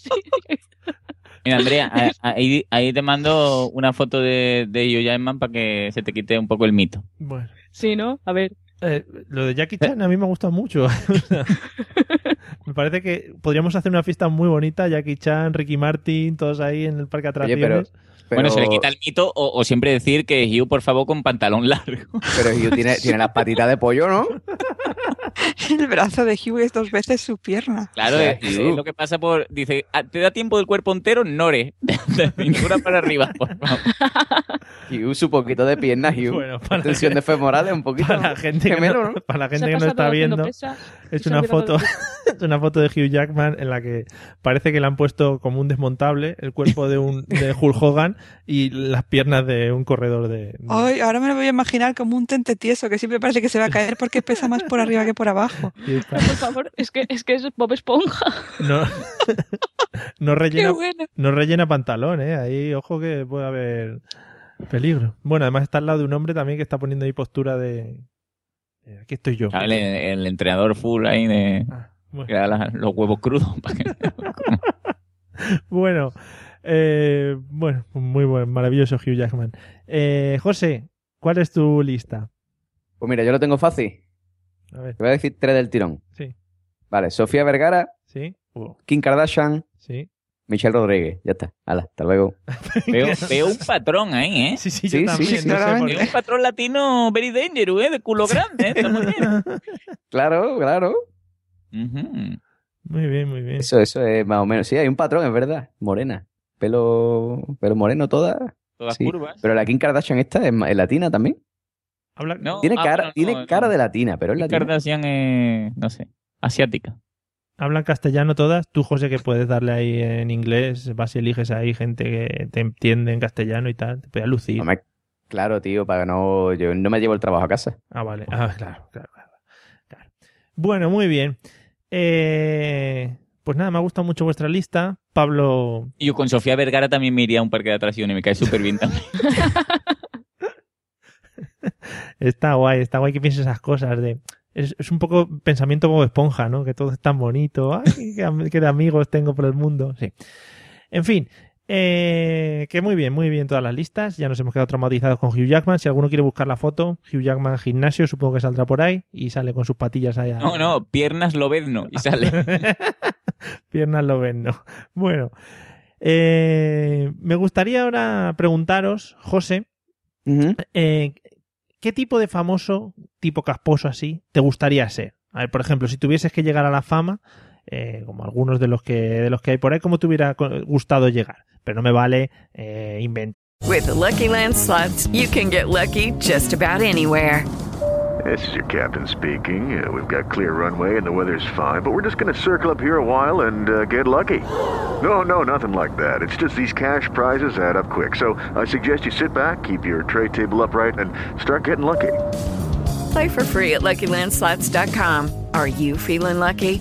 Mira, Andrea, a- ahí, ahí te mando una foto de, de Jackman para que se te quite un poco el mito. Bueno. Sí, ¿no? A ver. Eh, lo de Jackie Chan a mí me gusta mucho. Me parece que podríamos hacer una fiesta muy bonita, Jackie Chan, Ricky Martin, todos ahí en el parque de Oye, pero, atracciones. Bueno, se le quita el mito o, o siempre decir que Hugh, por favor, con pantalón largo. Pero Hugh tiene, tiene las patitas de pollo, ¿no? El brazo de Hugh es dos veces su pierna. Claro, O sea, es, es lo que pasa por... Dice, "Ah, ¿te da tiempo del cuerpo entero? Nore. De cintura para arriba, por favor. Hugh, su poquito de piernas, Hugh. Bueno, para Tensión que- de femorales, un poquito. Para la gente que gemelo, no, ¿no? para la gente que no está viendo, pesas y es una foto, una foto de Hugh Jackman en la que parece que le han puesto como un desmontable el cuerpo de un de Hulk Hogan y las piernas de un corredor de, de- Ay, ahora me lo voy a imaginar como un tente tieso que siempre parece que se va a caer porque pesa más por arriba que por abajo. Por favor, es que es, que es Bob Esponja. no, no Qué rellena bueno. no rellena pantalón, eh. Ahí ojo que puede haber peligro. Bueno, además está al lado de un hombre también que está poniendo ahí postura de eh, aquí estoy yo. El, el entrenador full ahí de... Ah, bueno. que da la- los huevos crudos. para que- Bueno, eh, bueno, muy buen, maravilloso Hugh Jackman. Eh, José, ¿cuál es tu lista? Pues mira, yo lo tengo fácil. A ver, Te voy a decir tres del tirón. sí, Vale, Sofía Vergara, sí, uh, Kim Kardashian, sí. Michelle Rodríguez. Ya está. Hala, hasta luego. veo, veo un patrón ahí, ¿eh? Sí, sí, Sí, yo sí, también. sí, no sé por claramente. Veo un patrón latino very dangerous, ¿eh? De culo grande, ¿eh? Está muy bien. Claro, claro. Muy bien, muy bien. Eso, eso es más o menos. Sí, hay un patrón, es verdad. Morena. Pelo, pelo moreno toda. Todas Sí. curvas. Pero la Kim Kardashian esta es, latina también. Habla, No, Tiene ah, cara, tiene no, cara no. de latina, pero es Kim latina. Kardashian es, no sé, asiática. Hablan castellano todas. Tú, José, que puedes darle ahí en inglés, vas y eliges ahí gente que te entiende en castellano y tal. Te puedes lucir. Claro, tío, para que no. Yo no me llevo el trabajo a casa. Ah, vale. Ah, claro, claro, claro. claro. Bueno, muy bien. Eh, pues nada, me ha gustado mucho vuestra lista. Pablo, Y yo con Sofía Vergara también me iría a un parque de atracciones, me cae súper bien también. está guay, está guay que pienses esas cosas de... Es, es un poco pensamiento como esponja, ¿no? Que todo es tan bonito. Ay, qué, qué de amigos tengo por el mundo. Sí. En fin, eh, que muy bien, muy bien todas las listas. Ya nos hemos quedado traumatizados con Hugh Jackman. Si alguno quiere buscar la foto, Hugh Jackman gimnasio, supongo que saldrá por ahí y sale con sus patillas allá. No, no, piernas lobezno y sale. Piernas lo ven, no. Bueno, eh, me gustaría ahora preguntaros, José, eh, ¿qué tipo de famoso, tipo casposo así, te gustaría ser? A ver, por ejemplo, si tuvieses que llegar a la fama, eh, como algunos de los que de los que hay por ahí, ¿cómo te hubiera gustado llegar? Pero no me vale eh, inventar. With the Lucky Land slots, you can get lucky just about anywhere. This is your captain speaking. Uh, we've got clear runway and the weather's fine, but we're just going to circle up here a while and uh, get lucky. No, no, nothing like that. It's just these cash prizes add up quick. So I suggest you sit back, keep your tray table upright, and start getting lucky. Play for free at LuckyLandSlots.com. Are you feeling lucky?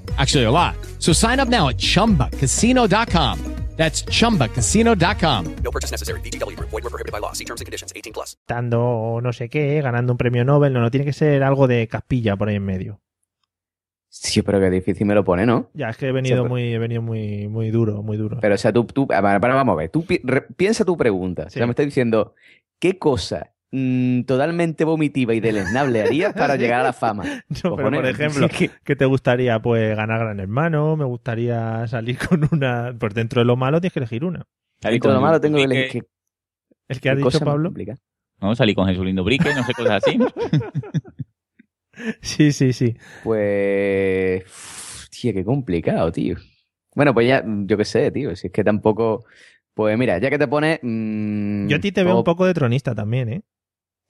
Actually, a lot. So sign up now at chumbacasino.com. That's chumbacasino.com. No purchase necessary. VGW Group. Void were prohibited by law. See terms and conditions. 18 plus. Dando no sé qué, ganando un premio Nobel, no, no tiene que ser algo de caspilla por ahí en medio. Sí, pero qué difícil me lo pone, ¿no? Ya, es que he venido Sí, pero- muy, he venido muy, muy duro, muy duro. Pero, o sea, tú, tú a ver, para, vamos a ver, tú pi- re- piensa tu pregunta. O sea, Sí. me estás diciendo, ¿qué cosa mm, totalmente vomitiva y deleznable harías para llegar a la fama? No, pero por ejemplo, ¿qué te gustaría? Pues ganar Gran Hermano, me gustaría salir con una... Pues dentro de lo malo tienes que elegir una. Dentro de lo malo tengo que elegir... ¿El que ha dicho Pablo? No, salí con Jesús Lindo Brique, no sé, cosas así. sí, sí, sí. Pues... Tío, qué complicado, tío. Bueno, pues ya, yo qué sé, tío. Si es que tampoco... Pues mira, ya que te pones... mmm, Yo a ti te veo un poco de tronista también, ¿eh?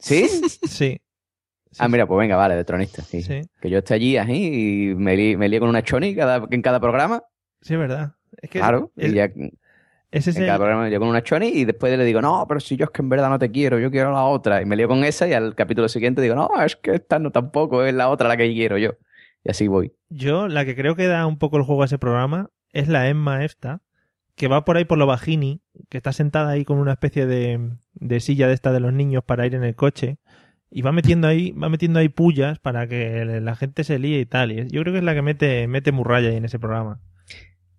¿Sí? Sí. ah, mira, pues venga, vale, de tronista, sí. Sí. Que yo esté allí así y me líe, me líe con una choni cada, en cada programa. Sí, es verdad. Es que claro, es- y ya ese es en el- cada programa yo con una choni y después le digo, no, pero si yo es que en verdad no te quiero, yo quiero la otra. Y me lío con esa y al capítulo siguiente digo, no, es que esta no tampoco, es la otra la que quiero yo. Y así voy. Yo, la que creo que da un poco el juego a ese programa es la Emma esta, que va por ahí por lo bajini, que está sentada ahí con una especie de, de silla de esta de los niños para ir en el coche, y va metiendo ahí, va metiendo ahí pullas para que la gente se líe y tal. Y yo creo que es la que mete, mete murraya ahí en ese programa.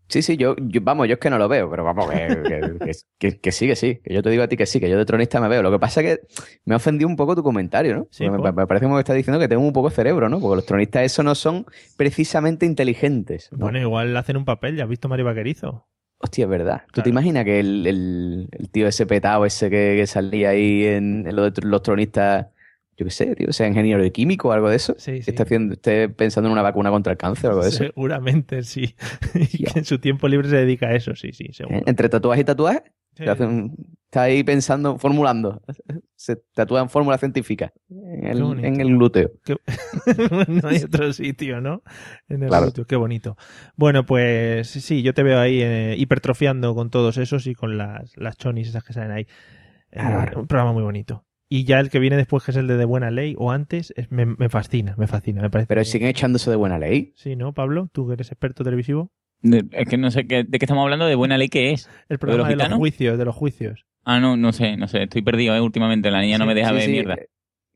Sí, sí, yo, yo- vamos, yo es que no lo veo, pero vamos, que, que- que- sí, que sí. Que yo te digo a ti que sí, que yo de tronista me veo. Lo que pasa es que me ha ofendido un poco tu comentario, ¿no? Sí, Porque me, parece como que estás diciendo que tengo un poco de cerebro, ¿no? Porque los tronistas esos no son precisamente inteligentes. ¿no? Bueno, igual hacen un papel, ya has visto Mari Vaquerizo. Hostia, es verdad. ¿Tú te imaginas que el, el- el tío ese petado, ese que, que salía ahí en, en lo de los tronistas, yo qué sé, tío, sea ingeniero de químico o algo de eso? Sí, sí. Esté, haciendo, esté pensando en una vacuna contra el cáncer o algo de eso. Seguramente sí. y que en su tiempo libre se dedica a eso, sí, sí, seguro. Entre tatuaje y tatuaje, Sí. te hace un- está ahí pensando, formulando. Se tatúa en fórmula científica en el, en el glúteo. Qué- no hay otro sitio, ¿no? En el Claro. glúteo, qué bonito. Bueno, pues sí, yo te veo ahí eh, hipertrofiando con todos esos y con las, las chonis esas que salen ahí. Eh, Claro. Un programa muy bonito. Y ya el que viene después, que es el de De Buena Ley, o antes, es- me, me fascina, me fascina, me parece. Pero siguen echándose de buena ley. Sí, ¿no, Pablo? Tú que eres experto televisivo. De- es que no sé qué, de qué estamos hablando, de buena ley que es. El programa de los, juicios, de los juicios. Ah, no, no sé, no sé, estoy perdido, ¿eh? Últimamente la niña no me deja Sí, ver sí, mierda.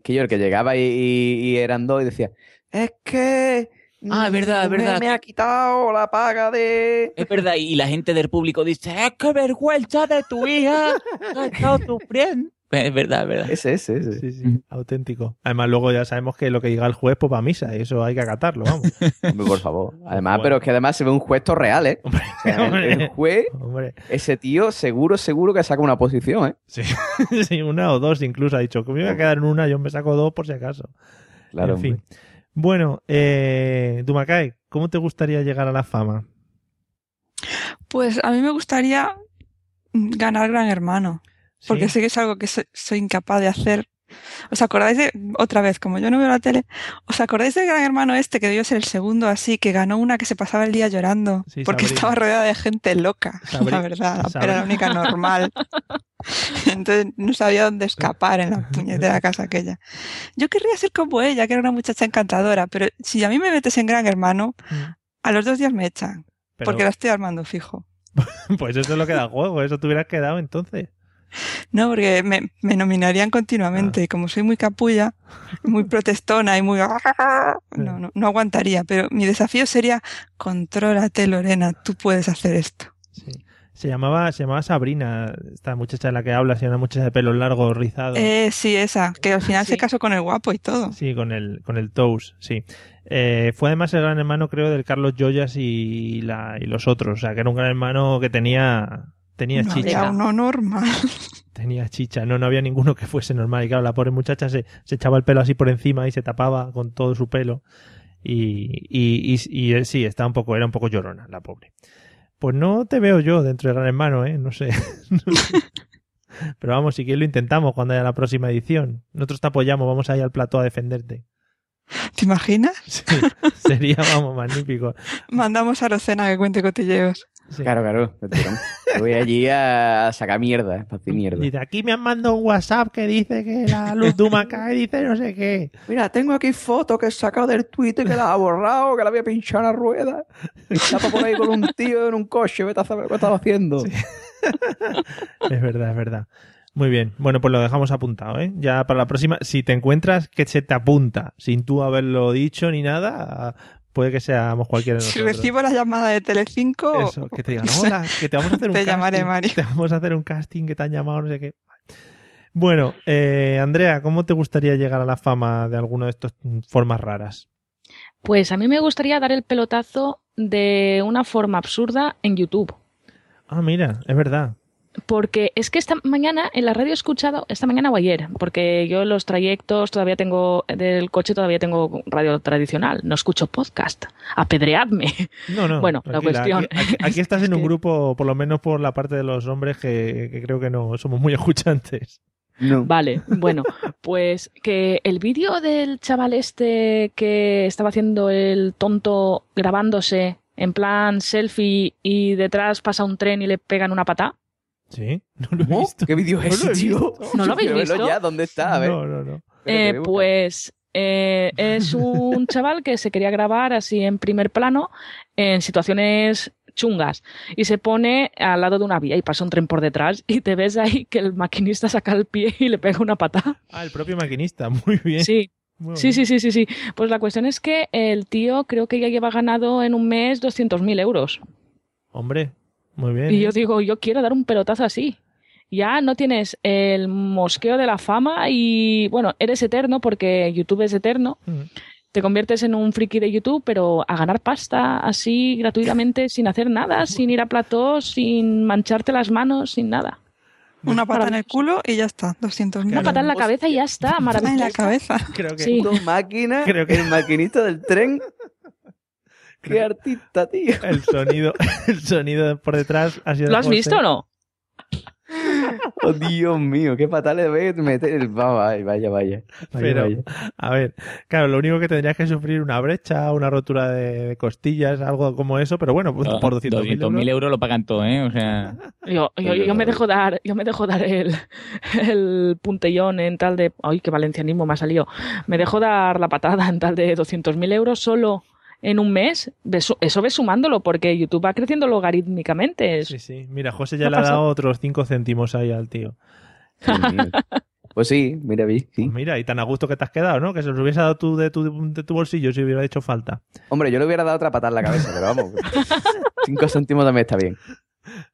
Que yo el que llegaba y, y- y eran dos y decía, es que... Ah, es verdad, es me- verdad. Me, ha quitado la paga de... Es verdad, y la gente del público dice, ¡es que vergüenza de tu hija! Ha estado sufriendo. Es verdad, es verdad. Ese, ese, ese. Sí, sí, auténtico. Además, luego ya sabemos que lo que diga el juez, pues va a misa, y eso hay que acatarlo, vamos. Hombre, por favor. Además, Bueno. pero es que además se ve un juez todo real, ¿eh? O sea, el, el juez, Hombre, ese tío, seguro, seguro que saca una posición, ¿eh? sí. sí, una o dos incluso ha dicho que me voy a quedar en una, yo me saco dos por si acaso. Claro, en fin. hombre. Bueno, eh, Dumacay, ¿cómo te gustaría llegar a la fama? Pues a mí me gustaría ganar Gran Hermano, porque ¿Sí? sé que es algo que so- soy incapaz de hacer. ¿Os acordáis de, otra vez, como yo no veo la tele, ¿os acordáis del Gran Hermano este que debió ser el segundo así, que ganó una que se pasaba el día llorando? Sí, porque Sabrina. estaba rodeada de gente loca, la verdad, era la única normal. Entonces no sabía dónde escapar en la puñetera casa aquella. Yo querría ser como ella, que era una muchacha encantadora, pero si a mí me metes en Gran Hermano, a los dos días me echan, Pero- porque la estoy armando fijo. Pues eso es lo que da juego, eso te hubieras quedado entonces. No, porque me, me nominarían continuamente y como soy muy capulla, muy protestona y muy... No, no, no aguantaría, pero mi desafío sería contrólate Lorena, tú puedes hacer esto. Se llamaba, se llamaba Sabrina, esta muchacha de la que hablas, y una muchacha de pelo largo, rizado. Eh, sí, esa, que al final se casó con el guapo y todo. Sí, con el, con el Toast, sí. Eh, fue además el gran hermano, creo, del Carlos Joyas y, la, y los otros. O sea, que era un gran hermano que tenía, tenía No chicha. había uno normal. Tenía chicha. No, no había ninguno que fuese normal. Y claro, la pobre muchacha se, se echaba el pelo así por encima y se tapaba con todo su pelo. Y, y, y, y, eh, sí, estaba un poco, era un poco llorona, la pobre. Pues no te veo yo dentro de Gran Hermano, ¿eh? No sé. No sé. Pero vamos, si quieres lo intentamos cuando haya la próxima edición. Nosotros te apoyamos, vamos ahí al plató a defenderte. ¿Te imaginas? Sí, sería, vamos, magnífico. Mandamos a Rocena que cuente cotilleos. Claro, claro. Voy allí a sacar mierda, para hacer mierda. Dice, aquí me han mandado un WhatsApp que dice que la luz Dumaca dice no sé qué. Mira, tengo aquí fotos que he sacado del Twitter que la ha borrado, que la había pinchado en la rueda. Estaba por ahí con un tío en un coche, vete a saber qué estaba haciendo. Es verdad, es verdad. Muy bien. Bueno, pues lo dejamos apuntado, ¿eh? Ya para la próxima, si te encuentras que se te apunta sin tú haberlo dicho ni nada, puede que seamos cualquiera de Si nosotros. recibo la llamada de Telecinco, Eso, que te digan, hola, que te vamos a hacer un te casting. llamaré, Mari. Te vamos a hacer un casting que te han llamado, no sé qué. Bueno, eh, Andrea, ¿cómo te gustaría llegar a la fama de alguna de estas formas raras? Pues a mí me gustaría dar el pelotazo de una forma absurda en YouTube. Ah, mira, es verdad. Porque es que esta mañana en la radio he escuchado, esta mañana o ayer, porque yo los trayectos todavía tengo, del coche todavía tengo radio tradicional, no escucho podcast. Apedreadme. No, no. Bueno, la cuestión. Aquí, aquí- aquí estás en un grupo, por lo menos por la parte de los hombres, que, que creo que no somos muy escuchantes. Vale, bueno, pues que el vídeo del chaval este que estaba haciendo el tonto grabándose en plan selfie y detrás pasa un tren y le pegan una pata. Sí, no lo he visto. ¿Qué vídeo es No lo he ese, tío? visto. ¿No lo habéis visto? ya, ¿dónde está? A ver. No, no, no. Eh, Espérate, pues eh, es un chaval que se quería grabar así en primer plano en situaciones chungas y se pone al lado de una vía y pasa un tren por detrás y te ves ahí que el maquinista saca el pie y le pega una patada. Ah, el propio maquinista, muy bien. Sí. Muy Sí, bien. sí, sí, sí, sí. Pues la cuestión es que el tío creo que ya lleva ganado en un mes 200.000 euros. Hombre, muy bien. Y ¿eh? yo digo, yo quiero dar un pelotazo así. Ya no tienes el mosqueo de la fama y, bueno, eres eterno porque YouTube es eterno. Mm. Te conviertes en un friki de YouTube, pero a ganar pasta así gratuitamente, sin hacer nada, sin ir a platós, sin mancharte las manos, sin nada. Una pata en el culo y ya está, 200 mil. Una patada en la cabeza y ya está, en maravilloso. la cabeza. Creo que Sí. Máquina, Creo que- el maquinista del tren. Qué artista, tío. el sonido, el sonido por detrás ha sido. ¿Lo has José. visto o no? Oh, Dios mío, qué patada le ve meter. Va, vaya, vaya, vaya. Vaya, Pero, vaya. a ver, claro, lo único que tendrías que sufrir una brecha, una rotura de, costillas, algo como eso, pero bueno, pues, por 200.000 euros. 200.000 euros lo pagan todo, ¿eh? O sea, Yo, yo, yo me dejo dar, yo me dejo dar el, el puntellón en tal de, ay, qué valencianismo me ha salido. Me dejo dar la patada en tal de 200.000 euros solo en un mes. Ves- Eso ves sumándolo porque YouTube va creciendo logarítmicamente. Es- Sí, sí. Mira, José ya ¿Qué le ha dado otros 5 céntimos ahí al tío. Pues sí, mira, vi, sí. Pues mira, y tan a gusto que te has quedado, ¿no? Que se los hubiese dado tú de tu, de tu bolsillo si hubiera hecho falta. Hombre, yo le hubiera dado otra patada en la cabeza, pero vamos. Cinco céntimos también está bien.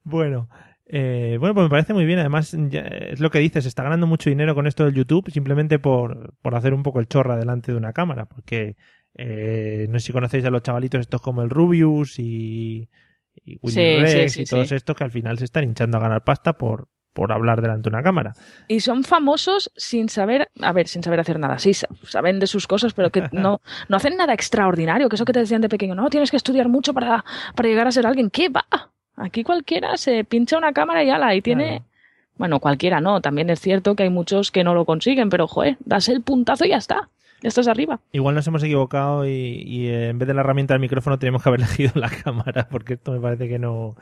Bueno, eh, bueno, pues me parece muy bien. Además, ya es lo que dices, está ganando mucho dinero con esto del YouTube simplemente por, por hacer un poco el chorra delante de una cámara. Porque eh, no sé si conocéis a los chavalitos estos como el Rubius y, y Willy Sí, Rex sí, y todos estos que al final se están hinchando a ganar pasta por, por hablar delante de una cámara. Y son famosos sin saber, a ver, sin saber hacer nada. Sí, sa- saben de sus cosas, pero que no, no hacen nada extraordinario. Que eso que te decían de pequeño, no, tienes que estudiar mucho para, para llegar a ser alguien. ¿Qué va? Aquí cualquiera se pincha una cámara y ala, y tiene... Claro. Bueno, cualquiera no. También es cierto que hay muchos que no lo consiguen, pero joder, das el puntazo y ya está. Ya estás arriba. Igual nos hemos equivocado y, y, eh, en vez de la herramienta del micrófono tenemos que haber elegido la cámara, porque esto me parece que no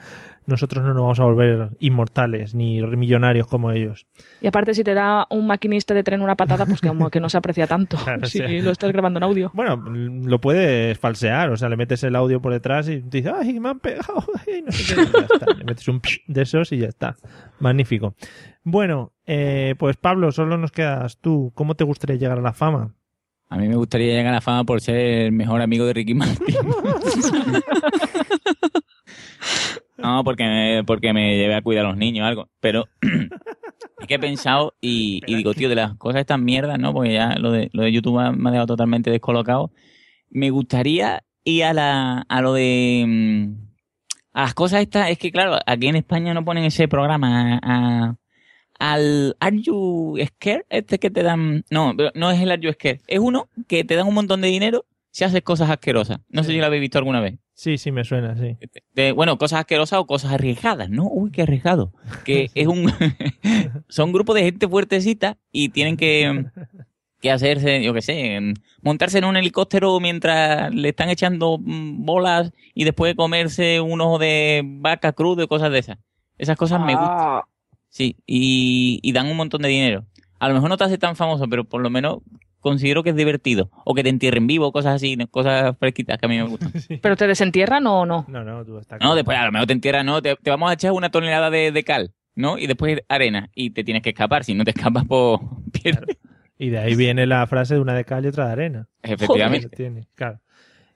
nosotros no nos vamos a volver inmortales ni millonarios como ellos. Y aparte, si te da un maquinista de tren una patada, pues que, como que no se aprecia tanto. Claro, o si sea. lo estás grabando en audio. Bueno, lo puedes falsear, o sea, le metes el audio por detrás y te dices, ¡ay, me han pegado! ay, no sé qué", y ya está. Le metes un de esos y ya está. Magnífico. Bueno, eh, pues Pablo, solo nos quedas tú. ¿Cómo te gustaría llegar a la fama? A mí me gustaría llegar a la fama por ser el mejor amigo de Ricky Martin. no, porque me, porque me llevé a cuidar a los niños o algo. Pero es que he pensado y, y digo, tío, de las cosas estas mierdas, ¿no? Porque ya lo de, lo de YouTube me ha dejado totalmente descolocado. Me gustaría ir a, la, a lo de... mm, A las cosas estas, es que claro, aquí en España no ponen ese programa a- a- al Are You Scared, este que te dan... No, pero no es el Are You Scared, es uno que te dan un montón de dinero si haces cosas asquerosas. No sé si lo habéis visto alguna vez. Sí, sí, me suena, sí. De- bueno, cosas asquerosas o cosas arriesgadas, ¿no? Uy, qué arriesgado. Que es un... son un grupo de gente fuertecita y tienen que, que hacerse, yo qué sé, en- montarse en un helicóptero mientras le están echando mm, bolas y después comerse un ojo de vaca crudo y cosas de esas. Esas cosas me gustan. Sí, y, y dan un montón de dinero. A lo mejor no te hace tan famoso, pero por lo menos considero que es divertido. O que te entierren vivo, cosas así, cosas fresquitas que a mí me gustan. ¿Pero te desentierran o no? No, no, tú estás No, después a lo mejor te entierras, no, te, te vamos a echar una tonelada de, de cal, ¿no? Y después arena, y te tienes que escapar. Si no te escapas, pues pierdes. Y de ahí viene la frase de una de cal y otra de arena. Efectivamente. Lo tiene, claro.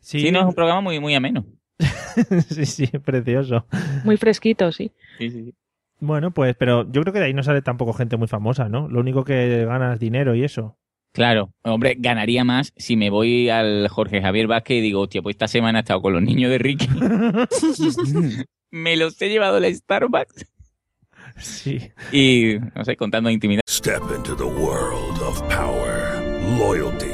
Sí, no, es un programa muy, muy ameno. sí, sí, precioso. Muy fresquito, sí. Sí, sí, sí. Bueno, pues, pero yo creo que de ahí no sale tampoco gente muy famosa, ¿no? Lo único que gana es dinero y eso. Claro, hombre, ganaría más si me voy al Jorge Javier Vázquez y digo, hostia, pues esta semana he estado con los niños de Ricky. me los he llevado a la Starbucks. Sí. Y, no sé, contando intimidad. Step into the world of power, loyalty,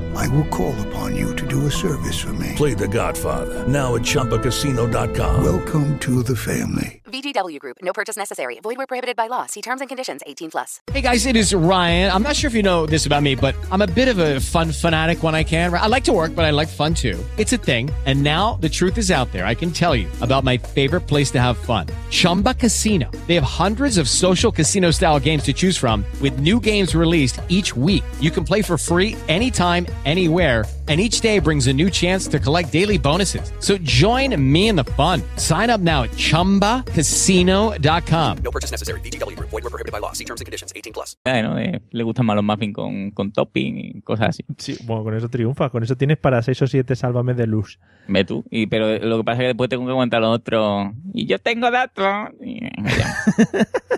I will call upon you to do a service for me. Play The Godfather now at ChumbaCasino.com. Welcome to the family. VGW Group. No purchase necessary. Void where prohibited by law. See terms and conditions. 18 plus. Hey guys, it is Ryan. I'm not sure if you know this about me, but I'm a bit of a fun fanatic when I can. I like to work, but I like fun too. It's a thing. And now the truth is out there. I can tell you about my favorite place to have fun. Chumba Casino. They have hundreds of social casino style games to choose from with new games released each week. You can play for free anytime, anywhere. And each day brings a new chance to collect daily bonuses. So join me in the fun. Sign up now at chumbacasino.com. No purchase necessary. VGW Group. Void were prohibited by law. See terms and conditions. 18 plus. ¿no? De- le gustan más los muffins con, con topping y cosas así. Sí, bueno, con eso triunfa. Con eso tienes para 6 o 7 sálvame de luz. Ve tú. Y, pero lo que pasa es que después tengo que aguantar lo otro. Y yo tengo datos. Ya,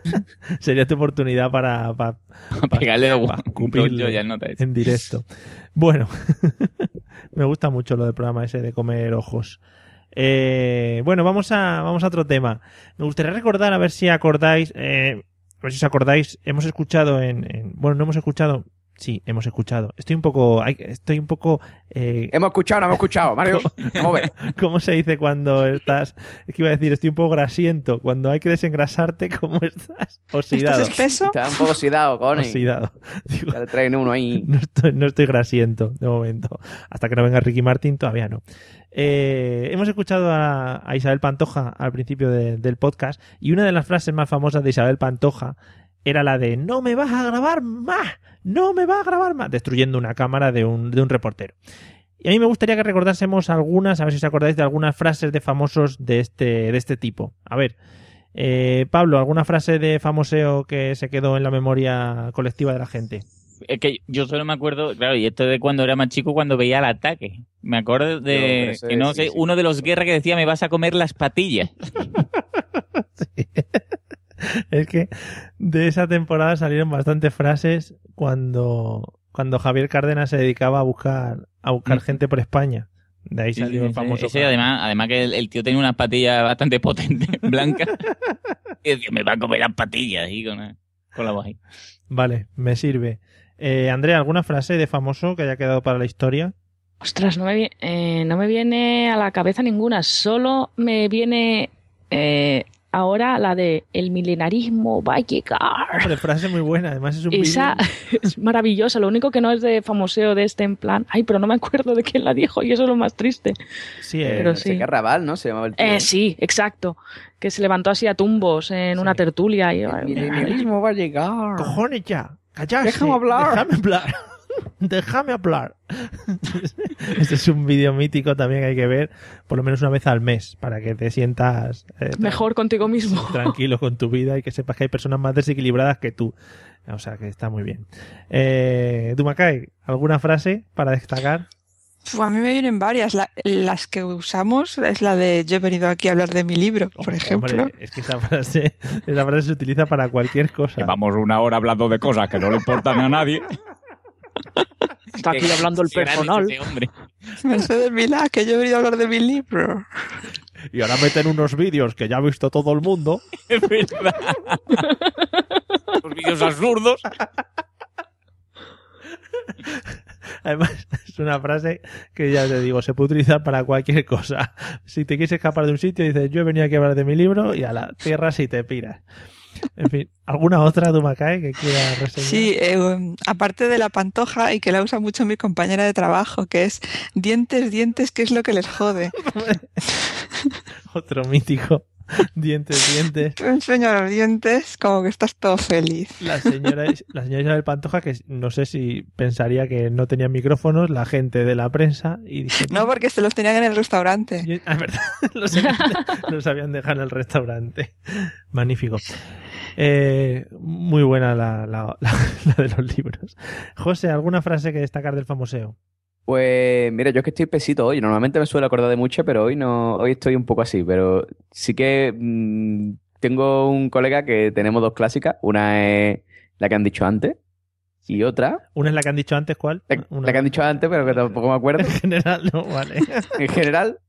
Sería tu oportunidad para, para, pegarle dos para guapos. Yo ya no te en directo. Bueno, me gusta mucho lo del programa ese de comer ojos. Eh, bueno, vamos a, vamos a otro tema. Me gustaría recordar, a ver si acordáis, eh, a ver si os acordáis, hemos escuchado en, en- bueno, no hemos escuchado, sí, hemos escuchado. Estoy un poco, estoy un poco, eh, Hemos escuchado, no hemos escuchado, Mario. Ver. ¿Cómo se dice cuando estás? Es que iba a decir, estoy un poco grasiento. Cuando hay que desengrasarte, ¿cómo estás? Oxidado. espeso? Está un poco oxidado, Connie. Oxidado. Ya le traen uno ahí. No estoy, no estoy grasiento de momento. Hasta que no venga Ricky Martin, todavía no. Eh, hemos escuchado a, a Isabel Pantoja al principio de- del podcast y una de las frases más famosas de Isabel Pantoja era la de no me vas a grabar más, no me vas a grabar más, destruyendo una cámara de un, de un reportero. Y a mí me gustaría que recordásemos algunas, a ver si os acordáis de algunas frases de famosos de este, de este tipo. A ver, eh, Pablo, ¿alguna frase de famoseo que se quedó en la memoria colectiva de la gente? Es que yo solo me acuerdo, claro, y esto de cuando era más chico, cuando veía el ataque. Me acuerdo de, ese- que no sí, sé, sí. uno de los guerras que decía, me vas a comer las patillas. Es que de esa temporada salieron bastantes frases cuando, cuando Javier Cárdenas se dedicaba a buscar, a buscar Mm. gente por España. De ahí Sí, salió sí, el famoso. ese además, además que el, el tío tenía unas patillas bastante potentes, blancas. y decía, me va a comer las patillas, y con, la- con la voz ahí. Vale, me sirve. Eh, Andrea, ¿alguna frase de famoso que haya quedado para la historia? Ostras, no me, eh, no me viene a la cabeza ninguna, solo me viene eh, ahora la de el milenarismo va a llegar. Hombre, frase muy buena, además es un Esa es maravillosa, lo único que no es de famoseo de este en plan, ay, pero no me acuerdo de quién la dijo y eso es lo más triste. Sí, Eh, pero sé sí. qué Arrabal, ¿no? Se llamaba el tío. Eh, sí, exacto, que se levantó así a tumbos en una tertulia y milenarismo va a llegar. Cojones ya, callarse. Déjame hablar. Déjame hablar. Déjame hablar. este es un vídeo mítico también que hay que ver por lo menos una vez al mes para que te sientas eh, mejor contigo mismo. tranquilo con tu vida y que sepas que hay personas más desequilibradas que tú. O sea que está muy bien. Eh, Dumacay, ¿alguna frase para destacar? Uf, a mí me vienen varias. La- las que usamos es la de yo he venido aquí a hablar de mi libro, por ejemplo. Hombre, es que esa frase, esa frase se utiliza para cualquier cosa. Llevamos una hora hablando de cosas que no le importan a nadie. Está aquí hablando el personal. hombre. Mercedes Milá, que yo he venido a hablar de mi libro. Y ahora meten unos vídeos que ya ha visto todo el mundo. Es verdad. Los vídeos absurdos. Además, es una frase que ya te digo, se puede utilizar para cualquier cosa. Si te quieres escapar de un sitio, dices, yo he venido aquí a hablar de mi libro y a la tierra si te piras. En fin, ¿alguna otra Dumacay que quieras reseñar? Sí, eh, um, aparte de la pantoja y que la usa mucho mi compañera de trabajo, que es dientes, dientes, ¿qué es lo que les jode? Otro mítico. dientes, dientes. Te enseño los dientes como que estás todo feliz. La señora, la señora Isabel Pantoja, que no sé si pensaría que no tenía micrófonos, la gente de la prensa. Y dice, No, porque se los tenían en el restaurante. Yo- ah, verdad, los habían dejado en el restaurante. Magnífico. Eh, muy buena la, la- la- la de los libros. José, ¿alguna frase que destacar del famoseo? Pues mira, yo es que estoy pesito hoy. Normalmente me suelo acordar de mucho, pero hoy no, hoy estoy un poco así. Pero sí que mm, tengo un colega que tenemos dos clásicas. Una es la que han dicho antes y otra, Una es la que han dicho antes, ¿cuál? la, Una- la que han dicho antes, pero que tampoco me acuerdo. En general, no, vale. En general,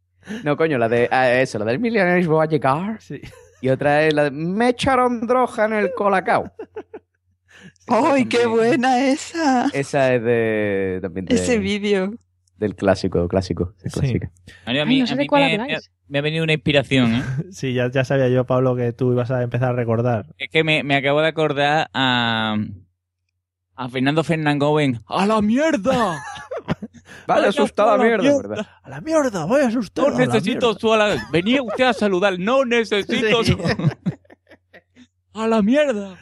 no, coño, la de ah, eso, la del Millionaires va a llegar. Sí. Y otra es la de me echaron droga en el colacao. ¡Ay, qué buena esa! Esa es de también de- Ese vídeo. del clásico, clásico, sí, clásica. A Ay, mí, no sé a mí me, me- me ha venido una inspiración, ¿eh? Sí, ya, ya sabía yo, Pablo, que tú ibas a empezar a recordar. Es que me, me acabo de acordar a, a Fernando Fernangoven. ¡A la mierda! Vale, Vaya asustada a la mierda, mierda. ¿verdad? ¡A la mierda! ¡Voy a asustar! No necesito su ala- Venía usted a saludar. No necesito Sí. su... ¡A la mierda!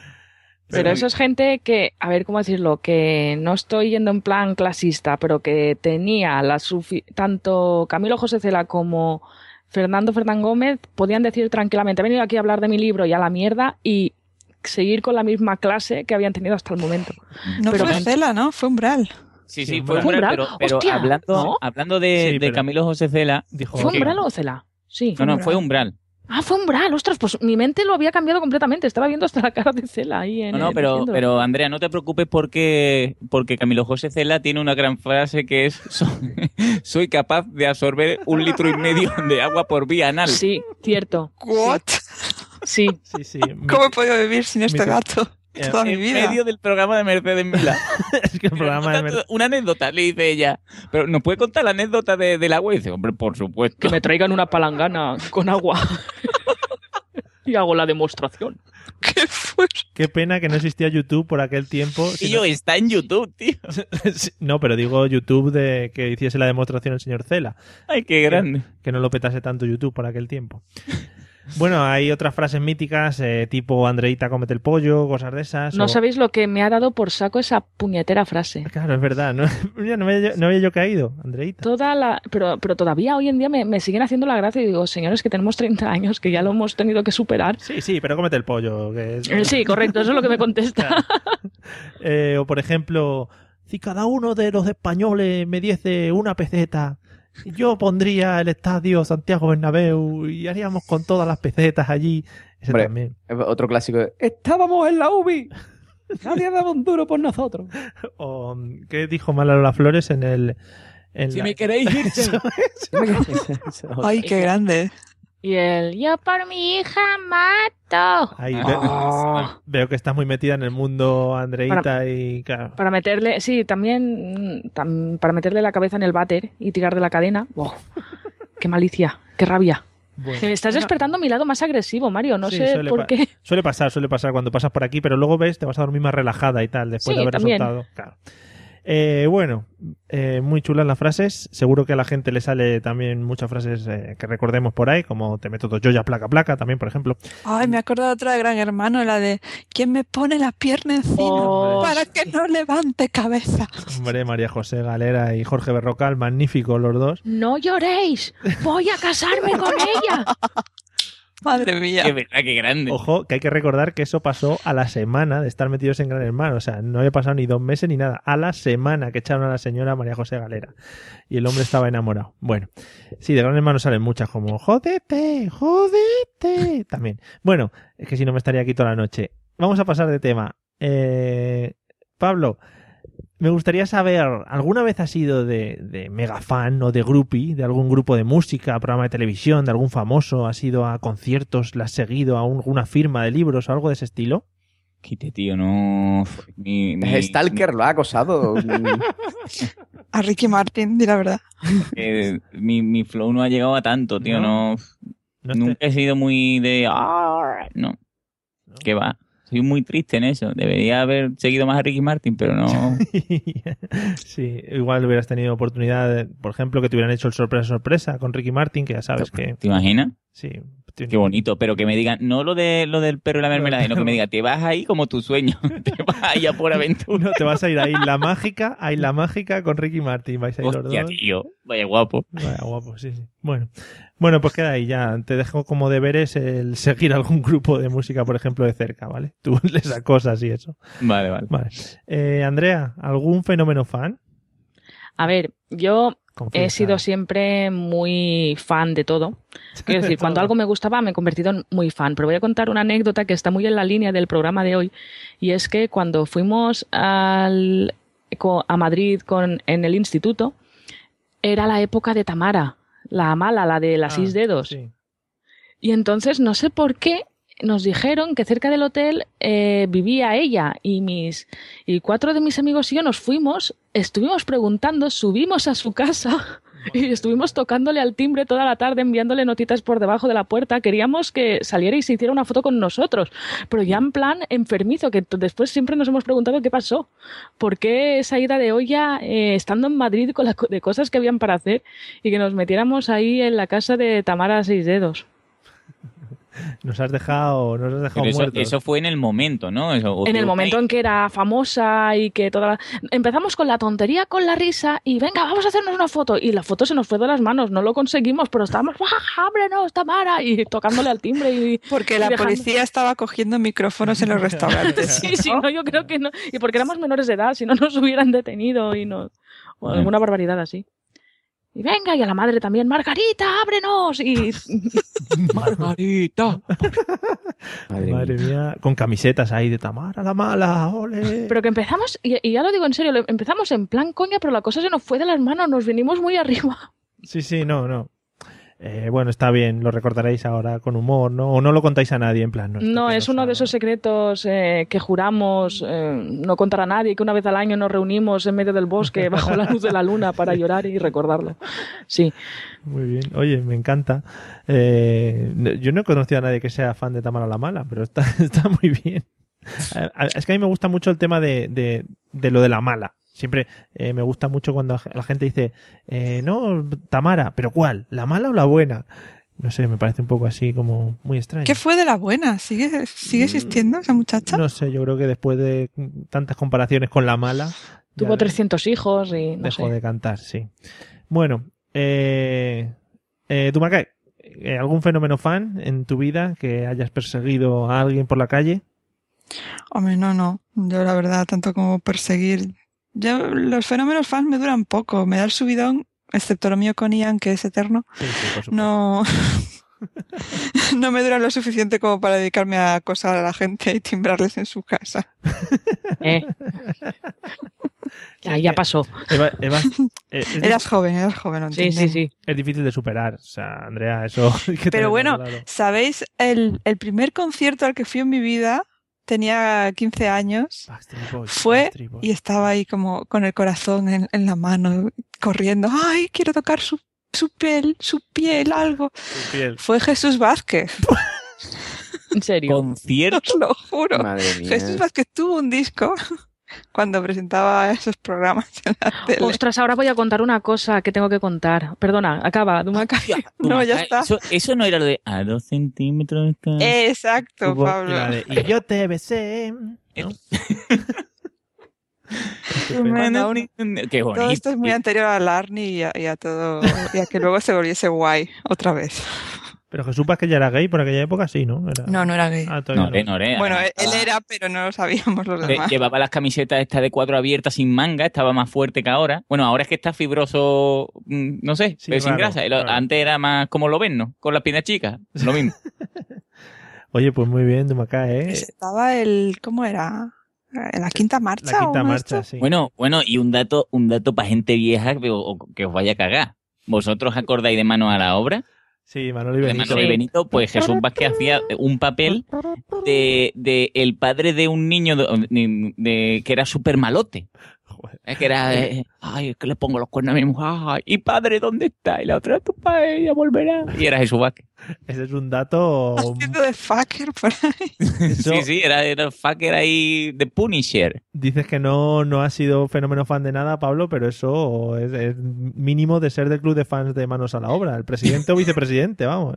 Pero eso es gente que, a ver cómo decirlo, que no estoy yendo en plan clasista, pero que tenía la sufi- tanto Camilo José Cela como Fernando Fernán Gómez podían decir tranquilamente, he venido aquí a hablar de mi libro y a la mierda y seguir con la misma clase que habían tenido hasta el momento. No Pero fue Cela, ¿no? Fue Umbral. Sí, Sí, fue Umbral, pero, pero Hostia, hablando, ¿no? hablando de, Sí, de pero- Camilo José Cela... Dijo, ¿Fue Umbral o Cela? Sí. No, no, fue Umbral. Ah, fue Umbral, ostras, pues mi mente lo había cambiado completamente. Estaba viendo hasta la cara de Cela ahí en No, no, el- pero, pero Andrea, no te preocupes porque, porque Camilo José Cela tiene una gran frase que es "So- soy capaz de absorber un litro y medio de agua por vía anal. Sí, cierto. ¿What? Sí. Sí, sí. ¿Cómo he podido vivir sin este gato Eh, toda mi en vida? medio del programa de Mercedes Milá. es que el programa de Contando Una anécdota, le dice ella. Pero ¿nos puede contar la anécdota de- del agua? Y dice, hombre, por supuesto. Que me traigan una palangana con agua. y hago la demostración. ¿Qué fue? Qué pena que no existía YouTube por aquel tiempo. Tío, está en YouTube, tío. no, pero digo YouTube de que hiciese la demostración el señor Cela. Ay, qué grande. Que no lo petase tanto YouTube por aquel tiempo. Bueno, hay otras frases míticas, eh, tipo Andreita, cómete el pollo, cosas de esas. No o- sabéis lo que me ha dado por saco esa puñetera frase. Claro, es verdad. No, no, había, yo- no había yo caído, Andreita. Toda la, pero, pero todavía hoy en día me, me siguen haciendo la gracia y digo, señores, que tenemos 30 años, que ya lo hemos tenido que superar. Sí, sí, pero cómete el pollo. Que es- Eh, Sí, correcto, eso es lo que me contesta. Eh, o por ejemplo, si cada uno de los españoles me diese una peseta, yo pondría el estadio Santiago Bernabéu y haríamos con todas las pesetas allí. Ese Hombre, también. Otro clásico es, estábamos en la UBI. Nadie daba un duro por nosotros. O, ¿Qué dijo Malalola Flores en el... en Si la- me queréis ir, Ay, qué grande. Y el, yo por mi hija mato. Ahí, ve- Ah. veo que estás muy metida en el mundo, Andreita, y claro. Para meterle, sí, también tam- para meterle la cabeza en el váter y tirar de la cadena. ¡Wow! ¡Qué malicia! ¡Qué rabia! Bueno. Me estás despertando mi lado más agresivo, Mario. No Sí, sé por qué. Suele pasar, suele pasar cuando pasas por aquí, pero luego ves, te vas a dormir más relajada y tal, después Sí, de haber también. soltado. Claro. Eh, bueno, eh, muy chulas las frases. Seguro que a la gente le sale también muchas frases eh, que recordemos por ahí, como te meto yo ya placa placa, también, por ejemplo. Ay, me acuerdo de otra de Gran Hermano, la de ¿Quién me pone la pierna encima Oh, para que no levante cabeza? Hombre, María José Galera y Jorge Berrocal, magníficos los dos. No lloréis. Voy a casarme con ella. Madre mía. Qué verdad, qué grande. Ojo, que hay que recordar que eso pasó a la semana de estar metidos en Gran Hermano. O sea, no había pasado ni dos meses ni nada. A la semana que echaron a la señora María José Galera. Y el hombre estaba enamorado. Bueno, sí, de Gran Hermano salen muchas como jodete, jodete. También. Bueno, es que si no me estaría aquí toda la noche. Vamos a pasar de tema. Eh, Pablo, me gustaría saber, ¿alguna vez has sido de, de mega fan o de groupie de algún grupo de música, programa de televisión, de algún famoso? ¿Has ido a conciertos, le has seguido a un- alguna firma de libros o algo de ese estilo? Quite, tío, no. Mi, mi- Stalker lo ha acosado. A Ricky Martin, di la verdad. eh, mi, mi flow no ha llegado a tanto, tío. No. No. No Nunca he sido muy de. "Ah", No. ¿Qué va? Soy muy triste en eso. Debería haber seguido más a Ricky Martin, pero no. sí, igual hubieras tenido oportunidad, de, por ejemplo, que te hubieran hecho el sorpresa sorpresa con Ricky Martin, que ya sabes que ¿Te imaginas? sí, Qué bonito, pero que me digan, no lo de lo del perro y la mermelada, sino que me diga, te vas ahí como tu sueño, te vas ahí a por aventura. No, te vas a ir a Isla Mágica, a Isla Mágica con Ricky Martin. Vais a ir los Hostia, dos. tío, vaya guapo. Vaya guapo, sí, sí. Bueno. Bueno, pues queda ahí ya. Te dejo como deberes el seguir algún grupo de música, por ejemplo, de cerca, ¿vale? Tú les acosas y eso. Vale, vale. Vale. Eh, Andrea, ¿algún fenómeno fan? A ver, yo Confiesa. he sido siempre muy fan de todo. Quiero decir, cuando algo me gustaba me he convertido en muy fan. Pero voy a contar una anécdota que está muy en la línea del programa de hoy. Y es que cuando fuimos al, a Madrid con, en el instituto, era la época de Tamara, la mala, la de las Ah, seis dedos. Y entonces no sé por qué nos dijeron que cerca del hotel eh, vivía ella y mis y cuatro de mis amigos y yo nos fuimos, estuvimos preguntando, subimos a su casa y estuvimos tocándole al timbre toda la tarde, enviándole notitas por debajo de la puerta. Queríamos que saliera y se hiciera una foto con nosotros, pero ya en plan enfermizo, que después siempre nos hemos preguntado qué pasó, por qué esa ida de olla eh, estando en Madrid con co- de cosas que habían para hacer y que nos metiéramos ahí en la casa de Tamara Seis Dedos. Nos has dejado, nos has dejado eso, fue en el momento, ¿no? Eso- en tú- el momento en que era famosa y que toda la... empezamos con la tontería con la risa y venga vamos a hacernos una foto y la foto se nos fue de las manos no lo conseguimos pero estábamos ¡Ah, ábrenos Tamara y tocándole al timbre y Porque y la dejando- policía estaba cogiendo micrófonos en los restaurantes. sí sí no yo creo que no. Y porque éramos menores de edad si no nos hubieran detenido y no o alguna barbaridad así y venga y a la madre también Margarita ábrenos y Margarita Madre, mía. con camisetas ahí de Tamara la mala, ole. Pero que empezamos, y, y ya lo digo en serio, empezamos en plan coña, pero la cosa se nos fue de las manos, nos vinimos muy arriba. Sí, sí, no, no. Eh, bueno, está bien, lo recordaréis ahora con humor, ¿no? O no lo contáis a nadie, en plan, no. esto No, es uno de esos secretos eh, que juramos eh, no contar a nadie, que una vez al año nos reunimos en medio del bosque bajo la luz de la luna para llorar y recordarlo. Sí. Muy bien. Oye, me encanta. Eh, yo no he conocido a nadie que sea fan de Tamara la Mala, pero está, está muy bien. Es que a mí me gusta mucho el tema de, de, de lo de la mala. Siempre eh, me gusta mucho cuando la gente dice, eh, no, Tamara, pero ¿cuál? ¿La mala o la buena? No sé, me parece un poco así como muy extraño. ¿Qué fue de la buena? ¿Sigue, sigue existiendo esa muchacha? No sé, yo creo que después de tantas comparaciones con la mala, Tuvo 300 hijos y no dejó sé. de cantar, sí. Bueno, eh, eh, Dumacay, eh, ¿algún fenómeno fan en tu vida que hayas perseguido a alguien por la calle? Hombre, no, no. Yo la verdad, tanto como perseguir... Yo, los fenómenos fans me duran poco. Me da el subidón, excepto lo mío con Ian, que es eterno. No... no me duran lo suficiente como para dedicarme a acosar a la gente y timbrarles en su casa. Eh. Ya, ya pasó. Eva- Eva, eh, Eras joven, eras joven, Sí, sí, sí. Es difícil de superar, o sea, Andrea, eso Pero bueno. ¿sabéis? El, el primer concierto al que fui en mi vida, tenía 15 años, fue y estaba ahí como con el corazón en, en la mano, corriendo. ¡Ay, quiero tocar su, su piel, su piel, algo! piel. Fue Jesús Vázquez. ¿En serio? ¿Concierto? Os lo juro. Madre mía. Jesús Vázquez tuvo un disco cuando presentaba esos programas en la tele. Ostras, ahora voy a contar una cosa que tengo que contar. Perdona, acaba, Dumacay. No, ya está. Eso, eso no era lo de a dos centímetros. Exacto, Hubo- Pablo. y la de, y yo te besé. ¿no? Bueno, Qué todo bonito. esto es muy anterior a Larny y a, y a todo, y a que luego se volviese guay otra vez. Pero Jesús Vázquez ya era gay por aquella época, sí, ¿no? Era- No, no era gay. Ah, todavía Noré, Noré. Bueno, además él era, pero no lo sabíamos los lle- demás. Llevaba las camisetas estas de cuatro abiertas sin manga, estaba más fuerte que ahora. Bueno, ahora es que está fibroso, mm, no sé, Sí, pero sin grasa. Raro. Antes era más como lo ven, ¿no? Con las piernas chicas, lo mismo. Oye, pues muy bien, Dumacay, ¿eh? Estaba el, ¿cómo era? ¿En la quinta marcha? La quinta o marcha, esto? sí. Bueno, bueno, y un dato, un dato para gente vieja que, o- que os vaya a cagar. ¿Vosotros acordáis de Mano a la Obra? Sí, Manolo y Benito. Manolo y Benito, pues Jesús Vázquez hacía un papel de, de el padre de un niño de, de- de- que era súper malote. Es que era, eh, ay, es que le pongo los cuernos a mi mujer, ay, y padre, ¿dónde está? Y la otra, tu padre ya volverá. Y era Jesús Vázquez. Ese es un dato... Haciendo de fucker por ahí. Sí, sí, era, era el fucker ahí de Punisher. Dices que no, no has sido fenómeno fan de nada, Pablo, pero eso es, es mínimo de ser del club de fans de Manos a la Obra. El presidente o vicepresidente, vamos.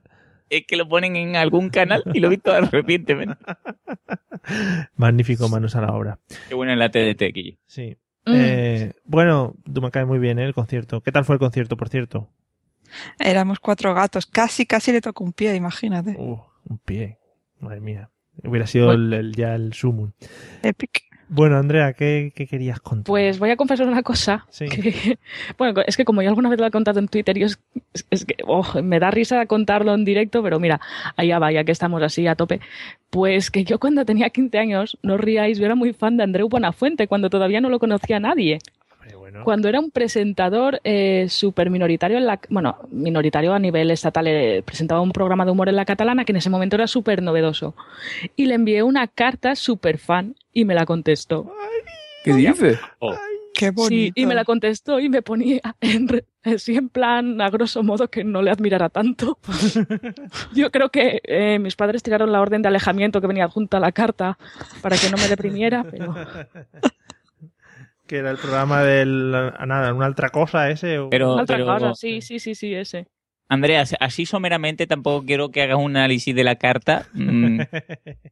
es que lo ponen en algún canal y lo he visto recientemente. Magnífico, manos a la obra. Qué bueno en la TDT, Guille. Sí. Mm. Eh, bueno, tú me cae muy bien ¿eh? el concierto. ¿Qué tal fue el concierto, por cierto? Éramos cuatro gatos. Casi, casi le tocó un pie, imagínate. Uh, un pie. Madre mía. Hubiera sido el, el- ya el sumum. Epic. Bueno, Andrea, ¿qué, qué querías contar? Pues voy a confesar una cosa. Sí. que- bueno, es que como yo alguna vez lo he contado en Twitter, yo es, que oh, me da risa contarlo en directo, pero mira, allá va, ya que estamos así a tope. Pues que yo cuando tenía 15 años, no os riáis, yo era muy fan de Andreu Buenafuente, cuando todavía no lo conocía nadie. Cuando era un presentador eh, súper minoritario, en la, bueno, minoritario a nivel estatal, eh, presentaba un programa de humor en la catalana que en ese momento era súper novedoso. Y le envié una carta súper fan y me la contestó. ¿Qué dices? Qué Sí, y me la contestó y me ponía en, así en plan, a grosso modo, que no le admirara tanto. Yo creo que eh, mis padres tiraron la orden de alejamiento que venía adjunta a la carta para que no me deprimiera, pero Que era el programa del. ah, Nada, una otra cosa ese. o- Pero- otra pero- cosa, sí, sí, sí, sí, ese. Andrea, así someramente tampoco quiero que hagas un análisis de la carta. Mm.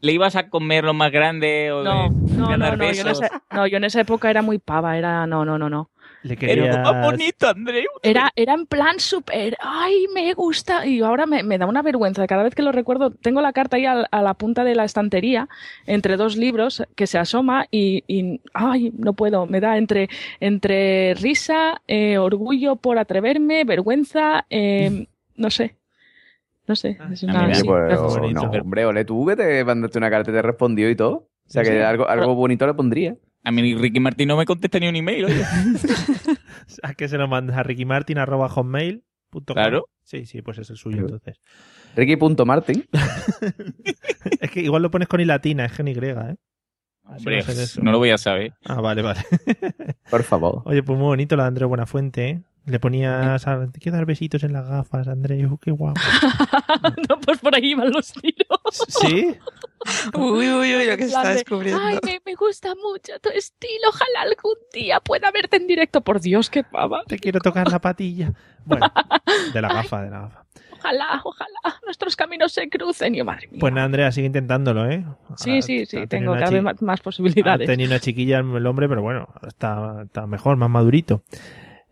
¿Le ibas a comer lo más grande o No, de no, no, no, yo en, besos? esa, no, yo en esa época era muy pava, era, no, no, no, no. Le querías... lo más bonito, Andrea. Era, era en plan súper, ay, me gusta. Y ahora me, me da una vergüenza. Cada vez que lo recuerdo, tengo la carta ahí a, la punta de la estantería, entre dos libros, que se asoma y, y, ay, no puedo. Me da entre, entre risa, eh, orgullo por atreverme, vergüenza, eh, no sé. No sé. Es una, sí, pues, no, hombre, ole tú que te mandaste una carta y te respondió y todo. O sea que Sí. algo, algo bonito le pondría. A mí Ricky Martín no me contesta ni un email, oye. ¿A qué se lo mandas? A ricky arroba hotmail.com? Claro. Sí, sí, pues es el suyo entonces. Ricky.martin. Es que igual lo pones con i latina, es gen y, ¿eh? Hombre, Así va a ser eso. no lo voy a saber. Ah, vale, vale. Por favor. Oye, pues muy bonito la de Andrés Buenafuente, ¿eh? Le ponías, a- te quiero dar besitos en las gafas, Andrés, qué guapo. no, pues por ahí van los tiros. ¿Sí? Uy, uy, uy, lo que se está de, descubriendo. Ay, me, me gusta mucho tu estilo. Ojalá algún día pueda verte en directo. Por Dios, qué pava. Te quiero tocar la patilla. Bueno, de la gafa, de la gafa. Ojalá, ojalá nuestros caminos se crucen. Y yo, madre mía. Pues nada, Andrea, sigue intentándolo, ¿eh? Sí, sí, sí, tengo cada vez más, más Ha posibilidades. tenido una chiquilla el hombre, pero bueno, está, está mejor, más madurito.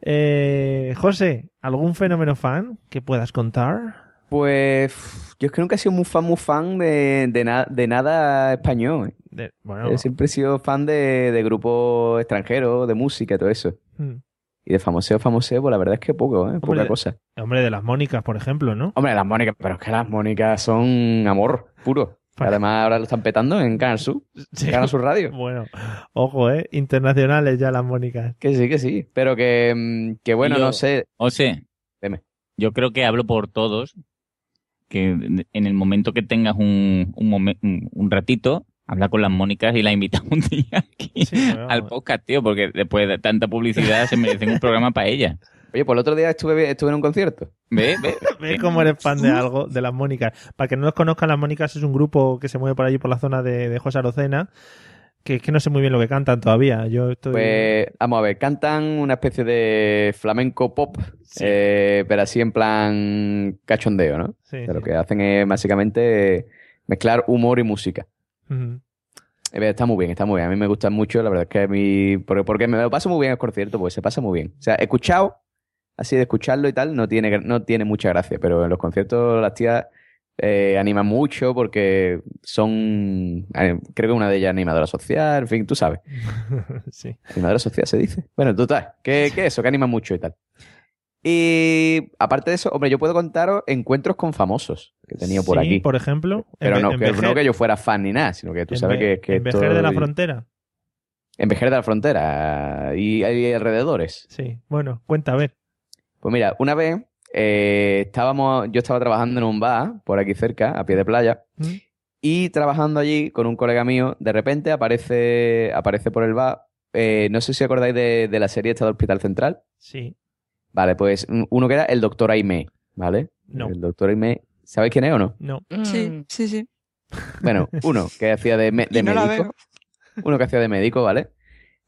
Eh, José, ¿algún fenómeno fan que puedas contar? Pues yo es que nunca he sido muy fan, muy fan de, de, na- de nada español. ¿eh? De- bueno, Yo siempre he sido fan de, de grupos extranjeros, de música todo eso. hmm. Y de famoseo, famoseo, pues la verdad es que poco, ¿eh? Poca de- cosa. hombre, de las Mónicas, por ejemplo, ¿no? Hombre, las Mónicas, pero es que las Mónicas son amor puro. Además, ahora lo están petando en Canal Sur. Sí. Canal Sur Radio. Bueno, ojo, ¿eh? Internacionales ya las Mónicas. Que sí, que sí. Pero que, mm, que bueno, yo- no sé. O sea, Dime. yo creo que hablo por todos, que en el momento que tengas un, un, momen- un- un ratito, habla con las Mónicas y la invitas un día aquí bueno. al podcast, tío, porque después de tanta publicidad se merecen un programa para ella. Oye, pues el otro día estuve, estuve en un concierto. ¿Ves? ¿Ves? ¿Ves cómo eres fan de algo? De las Mónicas. Para que no los conozcan, las Mónicas es un grupo que se mueve por allí por la zona de, de José Arocena. Que es que no sé muy bien lo que cantan todavía. Yo estoy. Pues, vamos a ver, cantan una especie de flamenco pop, eh, pero así en plan cachondeo, ¿no? Sí, O sea, Lo que hacen es básicamente mezclar humor y música. Eh, Está muy bien, está muy bien. A mí me gusta mucho, la verdad es que a mí... Porque, porque me lo paso muy bien el concierto, porque se pasa muy bien. O sea, he escuchado, así de escucharlo y tal, no tiene, no tiene mucha gracia, pero en los conciertos las tías eh, animan mucho porque son... eh, Creo que una de ellas es animadora social, en fin, tú sabes. sí. Animadora social se dice. Bueno, total, que, que eso, que anima mucho y tal. Y aparte de eso, hombre, yo puedo contaros encuentros con famosos que he tenido por Sí, aquí. por ejemplo. Pero en no, en que, Vejer- no que yo fuera fan ni nada, sino que tú sabes que, que en Vejer de la Frontera. En Vejer de la Frontera y, y alrededores. Sí. Bueno, cuenta, a ver. Pues mira, una vez eh, estábamos, yo estaba trabajando en un bar por aquí cerca, a pie de playa, ¿Mm? y trabajando allí con un colega mío, de repente aparece, aparece por el bar, eh, no sé si acordáis de, de la serie esta de Hospital Central. Sí. Vale, pues un- uno que era el doctor Aimé, ¿vale? No. El doctor Aimé, ¿sabéis quién es o no? No. Sí, sí, sí. Bueno, uno que hacía de, me- de Y no la médico. Uno que hacía de médico, ¿vale?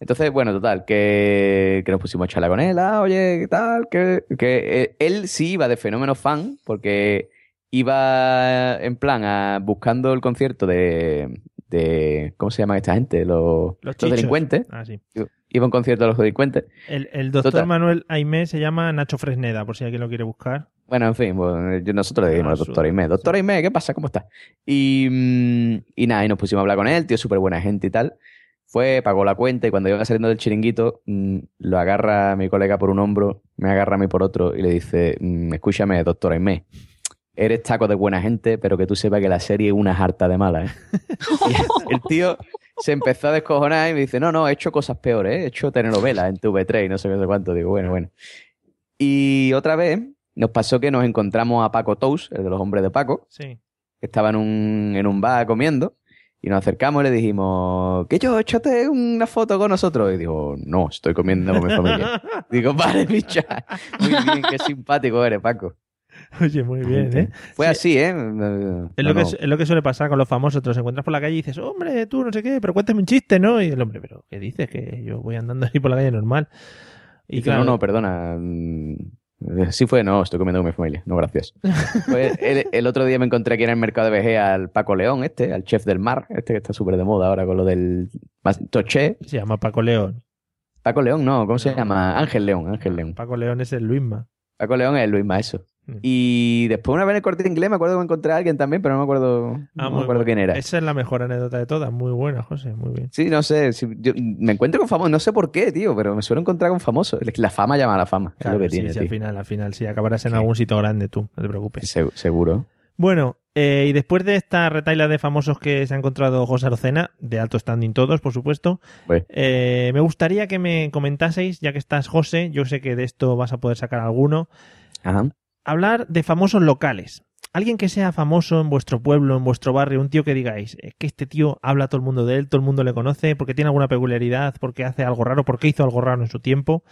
Entonces, bueno, total, que, que nos pusimos a charlar con él, ah, oye, ¿qué tal? Que, que eh, él sí iba de fenómeno fan, porque iba en plan a, buscando el concierto de, de ¿cómo se llaman esta gente? Los, los delincuentes. Ah, sí. Iba a un concierto de los delincuentes. El, el doctor Total. Manuel Aimé se llama Nacho Fresneda, por si alguien lo quiere buscar. Bueno, en fin, bueno, nosotros le dijimos al doctor Aimé, doctor Aimé, ¿qué pasa? ¿Cómo está? Y, mm, y nada, y nos pusimos a hablar con él, tío, súper buena gente y tal. Fue, pagó la cuenta y cuando iba saliendo del chiringuito, mm, lo agarra a mi colega por un hombro, me agarra a mí por otro y le dice, mm, escúchame, doctor Aimé, eres taco de buena gente, pero que tú sepas que la serie es una harta de mala, ¿eh? Y el tío se empezó a descojonar y me dice, no, no, he hecho cosas peores, ¿eh? he hecho telenovelas en TV3 y no sé qué, sé cuánto. Digo, bueno, bueno. Y otra vez nos pasó que nos encontramos a Paco Tous, el de los hombres de Paco, Sí. que estaba en un, en un bar comiendo, y nos acercamos y le dijimos, que yo, échate una foto con nosotros. Y digo, no, estoy comiendo con mi familia. digo, vale, picha. Muy bien, qué simpático eres, Paco. Oye, muy bien, ¿eh? Fue así, ¿eh? Es, No, lo que, es lo que suele pasar con los famosos. Te los encuentras por la calle y dices, hombre, tú no sé qué, pero cuéntame un chiste, ¿no? Y el hombre, pero ¿qué dices? Que yo voy andando así por la calle normal. Y claro, no, no, perdona. Mm, Sí fue, no, estoy comiendo con mi familia. No, gracias. Pues el, el otro día me encontré aquí en el mercado de VG al Paco León, este, al chef del mar, este que está súper de moda ahora con lo del toché. Se llama Paco León. Paco León, no, ¿cómo se llama? Ángel León, Ángel León. Paco León es el Luisma. Paco León es Luis Maeso. Y después una vez en el corte inglés me acuerdo que me encontré a alguien también, pero no me acuerdo, Ah, no me acuerdo bueno. quién era. Esa es la mejor anécdota de todas. Muy buena, José, muy bien. Sí, no sé, si- yo me encuentro con famosos, no sé por qué, tío, pero me suelo encontrar con famosos. La fama llama a la fama, Claro, es lo que sí, tiene, sí, tío. al final, al final, sí, acabarás en algún sitio grande tú, no te preocupes. Se- seguro. Bueno, eh, y después de esta retaila de famosos que se ha encontrado José Arocena, de alto standing todos, por supuesto, Pues, eh, me gustaría que me comentaseis, ya que estás José, yo sé que de esto vas a poder sacar alguno, ajá. Hablar de famosos locales. Alguien que sea famoso en vuestro pueblo, en vuestro barrio, un tío que digáis, es que este tío habla todo el mundo de él, todo el mundo le conoce, porque tiene alguna peculiaridad, porque hace algo raro, porque hizo algo raro en su tiempo.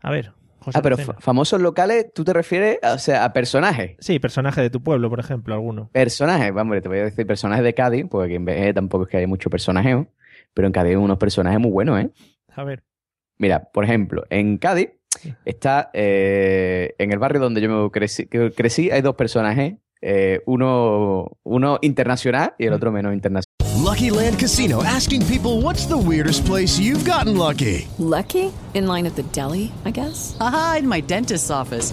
A ver, José Ah, pero famosos locales, ¿tú te refieres a, o sea, a personajes? Sí, personaje de tu pueblo, por ejemplo, alguno. Personajes, hombre, te voy a decir personajes de Cádiz, porque en VG tampoco es que haya mucho personajeo, pero en Cádiz hay unos personajes muy buenos, ¿eh? A ver. Mira, por ejemplo, en Cádiz está, eh, en el barrio donde yo me crecí, crecí hay dos personajes, eh, uno, uno internacional y el otro menos internacional. Lucky Land Casino asking people what's the weirdest place you've gotten lucky? Lucky? In line at the deli, I guess? Aha, in my dentist's office.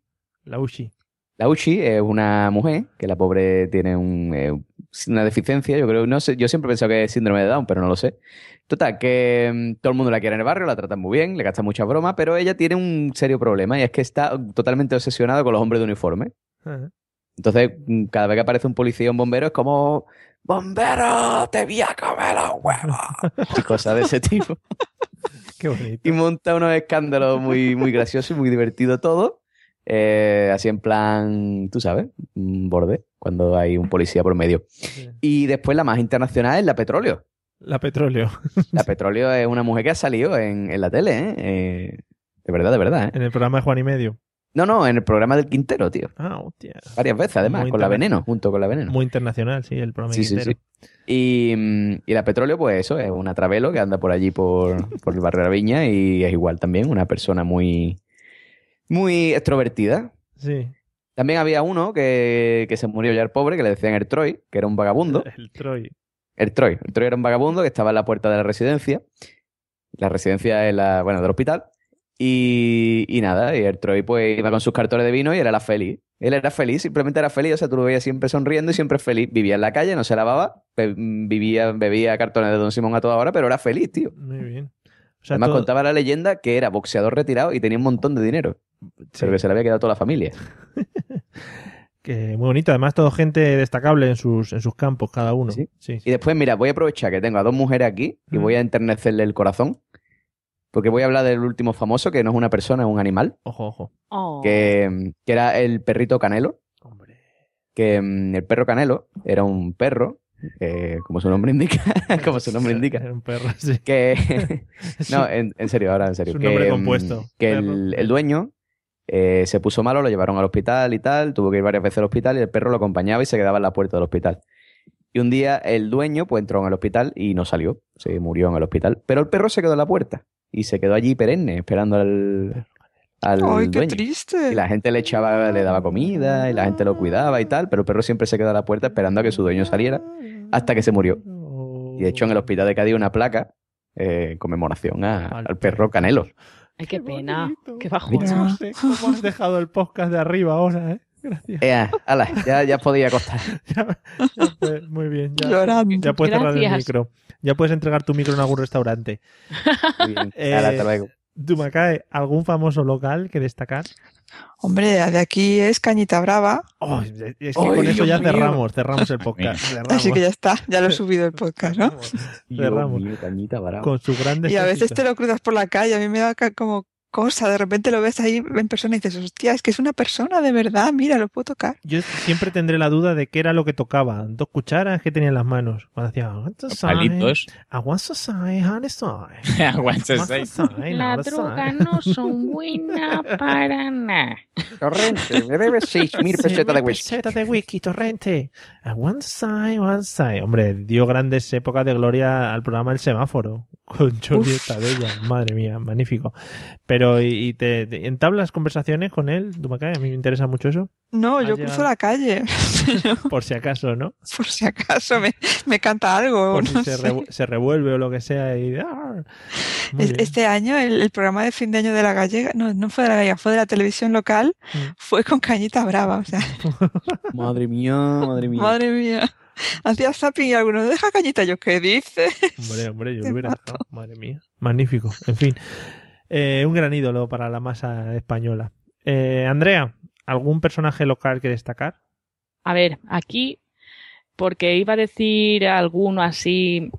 La Ushi. La Uchi es una mujer que la pobre tiene un, eh, una deficiencia, yo creo, no sé, yo siempre he pensado que es síndrome de Down, pero no lo sé. Total, que mm, todo el mundo la quiere en el barrio, la tratan muy bien, le gastan mucha broma, pero ella tiene un serio problema y es que está totalmente obsesionada con los hombres de uniforme. Entonces, mm, cada vez que aparece un policía o un bombero es como, ¡Bombero! ¡Te voy a comer los huevos! y cosas de ese tipo. Qué bonito. Y monta unos escándalos muy, muy graciosos y muy divertido todo. Eh, así en plan, tú sabes, un borde, cuando hay un policía por medio. Y después la más internacional es la Petróleo. La Petróleo. La Petróleo es una mujer que ha salido en, en la tele, ¿eh? Eh, De verdad, de verdad, ¿eh? En el programa de Juan y Medio. No, no, en el programa del Quintero, tío. Ah, hostia. Varias veces, además, Muy con la Veneno, junto con la Veneno. Muy internacional, sí, el programa Sí, sí, Quintero. sí. Y, mm, y la Petróleo, pues eso, es una travelo que anda por allí por, por el barrio de la Viña y es igual también, una persona muy, muy extrovertida. Sí. También había uno que, que se murió ya el pobre, que le decían el Troy, que era un vagabundo. El Troy. El Troy. El Troy era un vagabundo que estaba en la puerta de la residencia. La residencia es la, bueno, del hospital. Y, y nada, y el Troy pues iba con sus cartones de vino y era la feliz. Él era feliz, simplemente era feliz, o sea, tú lo veías siempre sonriendo y siempre feliz. Vivía en la calle, no se lavaba, be- vivía, bebía cartones de Don Simón a toda hora, pero era feliz, tío. Muy bien. O sea, Además todo- contaba la leyenda que era boxeador retirado y tenía un montón de dinero. Pero que se le había quedado toda la familia. que muy bonito. Además, todo gente destacable en sus, en sus campos, cada uno. Sí. Y después, mira, voy a aprovechar que tengo a dos mujeres aquí y voy a enternecerle el corazón. Porque voy a hablar del último famoso, que no es una persona, es un animal. Ojo, ojo. Oh. Que, que era el perrito Canelo. Que mm, el perro Canelo era un perro, eh, como su nombre indica. como su nombre indica. Era un perro, sí. Que. no, en, en serio, ahora en serio. Es un que, nombre mm, compuesto, Que el, el dueño eh, se puso malo, lo llevaron al hospital y tal. Tuvo que ir varias veces al hospital y el perro lo acompañaba y se quedaba en la puerta del hospital. Y un día el dueño pues entró en el hospital y no salió. Se murió en el hospital. Pero el perro se quedó en la puerta y se quedó allí perenne esperando al, al Ay, qué dueño. triste. Y la gente le echaba, le daba comida y la gente lo cuidaba y tal, pero el perro siempre se quedó a la puerta esperando a que su dueño saliera hasta que se murió. Y de hecho en el hospital de Cádiz una placa eh, en conmemoración a- al perro Canelo. Ay, qué pena. Qué bajo. No sé cómo has dejado el podcast de arriba ahora, ¿eh? Gracias. Ea, ala, ya, ya podía acostar. Ya puedes- muy bien. Ya, Llorando. ya puedes cerrar el Gracias. micro. Ya puedes entregar tu micro en algún restaurante. Muy bien. Eh, Ala, hasta luego. Dumacae, ¿algún famoso local que destacar? Hombre, de aquí es Cañita Brava. Oh, es que con eso ya mío. cerramos, cerramos el podcast. cerramos. Así que ya está, ya lo he subido el podcast, ¿no? Cerramos. Mío, cañita brava. Con sus grandes Y a veces te lo cruzas por la calle, a mí me da como cosa, de repente lo ves ahí en persona y dices, hostia, es que es una persona de verdad, mira, lo puedo tocar. Yo siempre tendré la duda de qué era lo que tocaba. Dos cucharas que tenía en las manos. Cuando hacía... "I want to sign, Palitos. I want to sign, honey, sign. I want to I want sign. to sign, La I want to droga sign". no son buena para nada. Torrente, me debes 6.000 pesetas de whisky. pesetas de whisky, torrente. I want to sign. Hombre, dio grandes épocas de gloria al programa El Semáforo. Con Johnny Tadella. Madre mía, magnífico. Pero, ¿y y te, te- entablas conversaciones con él, Dumacay? A mí me interesa mucho eso. No, Has yo llegado- cruzo la calle, Por si acaso, ¿no? por si acaso me, me canta algo. Por si no se, sé. revu- se revuelve o lo que sea. Y... ¡ah! Es-. Este año el, el programa de fin de año de la gallega, no, no fue de la gallega, fue de la televisión local, Mm. fue con Cañita Brava, o sea, Madre mía, madre mía. madre mía. Hacía zapping y algunos, deja Cañita, yo, ¿qué dice? Hombre, hombre, yo lo hubiera dejado. Madre mía. Magnífico. En fin. Eh, un gran ídolo para la masa española. Eh, Andrea, ¿algún personaje local que destacar? A ver, aquí, porque iba a decir alguno así,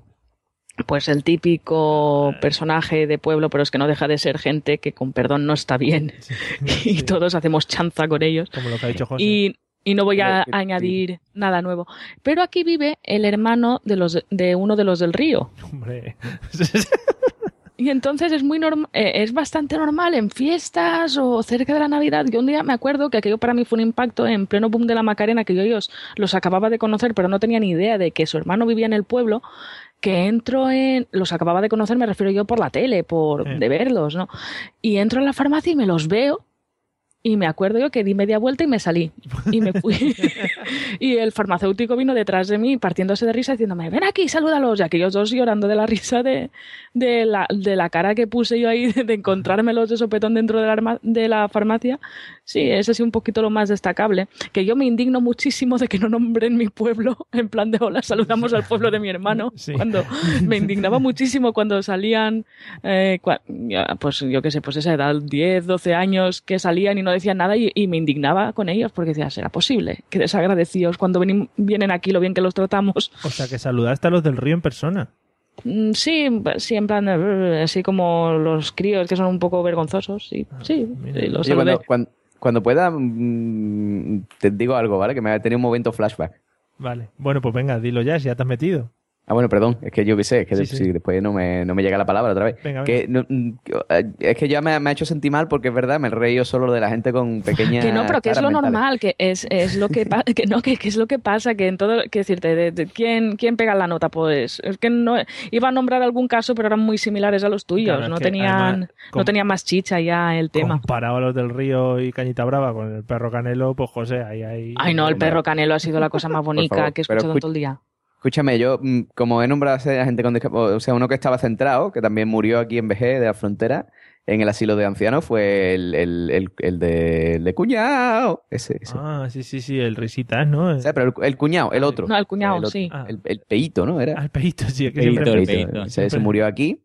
pues el típico personaje de pueblo, pero es que no deja de ser gente que con perdón no está bien. Y todos hacemos chanza con ellos. Como lo que ha dicho José. Y, y no voy a añadir nada nuevo. Pero aquí vive el hermano de, los, de uno de los del río. Hombre. Y entonces es muy eh, es bastante normal en fiestas o cerca de la Navidad. Yo un día me acuerdo que aquello para mí fue un impacto en pleno boom de la Macarena, que yo ellos los acababa de conocer, pero no tenía ni idea de que su hermano vivía en el pueblo. Que entro en. Los acababa de conocer, me refiero yo por la tele, por de verlos, ¿no? Y entro en la farmacia y me los veo. Y me acuerdo yo que di media vuelta y me salí. Y me fui. y el farmacéutico vino detrás de mí partiéndose de risa diciéndome, ven aquí, salúdalos. Y aquellos dos llorando de la risa de, de, la, de la cara que puse yo ahí de encontrármelos de sopetón dentro de la, de la farmacia. Sí, ese sí un poquito lo más destacable. Que yo me indigno muchísimo de que no nombren mi pueblo en plan de hola, saludamos al pueblo de mi hermano. Sí. Cuando me indignaba muchísimo cuando salían, eh, cua- pues yo qué sé, pues esa edad, 10, 12 años que salían y no decían nada y, y me indignaba con ellos porque decía, ¿será posible? Que desagradecidos cuando veni- vienen aquí lo bien que los tratamos. O sea, que saludaste a los del río en persona. Mm, Sí, sí, en plan, de, así como los críos que son un poco vergonzosos, sí, sí, sí, los saludé. cuando, cuando, cuando pueda, mm, te digo algo, ¿vale? Que me ha tenido un momento flashback. Vale. Bueno, pues venga, dilo ya, si ya te has metido. Ah, bueno, perdón, es que yo qué sé, es que Sí, de- sí. si después no me, no me llega la palabra otra vez. Venga, que, no, mm, que- es que ya me, me ha hecho sentir mal porque es verdad, me he reído solo de la gente con pequeñas. Que no, pero que es lo mentales. normal, que es, es lo que, que no, que, que es lo que pasa, que en todo, que decirte, de, de- ¿quién, ¿quién pega la nota? Pues es que no, iba a nombrar algún caso, pero eran muy similares a los tuyos, Claro, no tenían, además, no com- tenía más chicha ya el tema. Comparado a los del río y Cañita Brava con el perro Canelo, pues José, ahí hay... Ay no, el perro canelo ha sido la cosa más bonita favor, que he escuchado en todo el día. Escúchame, yo, mm, como he nombrado a gente con discapacidad, o sea, uno que estaba centrado, que también murió aquí en VG de la frontera, en el asilo de ancianos fue el, el, el, el de, el de cuñado. Ese, ese. Ah, sí, sí, sí, el risitas, ¿no? O sea, pero el, el cuñado, el otro. No, el cuñado, el, otro. sí. El, el peito, ¿no? Era. Al peito, sí, es que Peito, siempre... el peito. Ese murió aquí.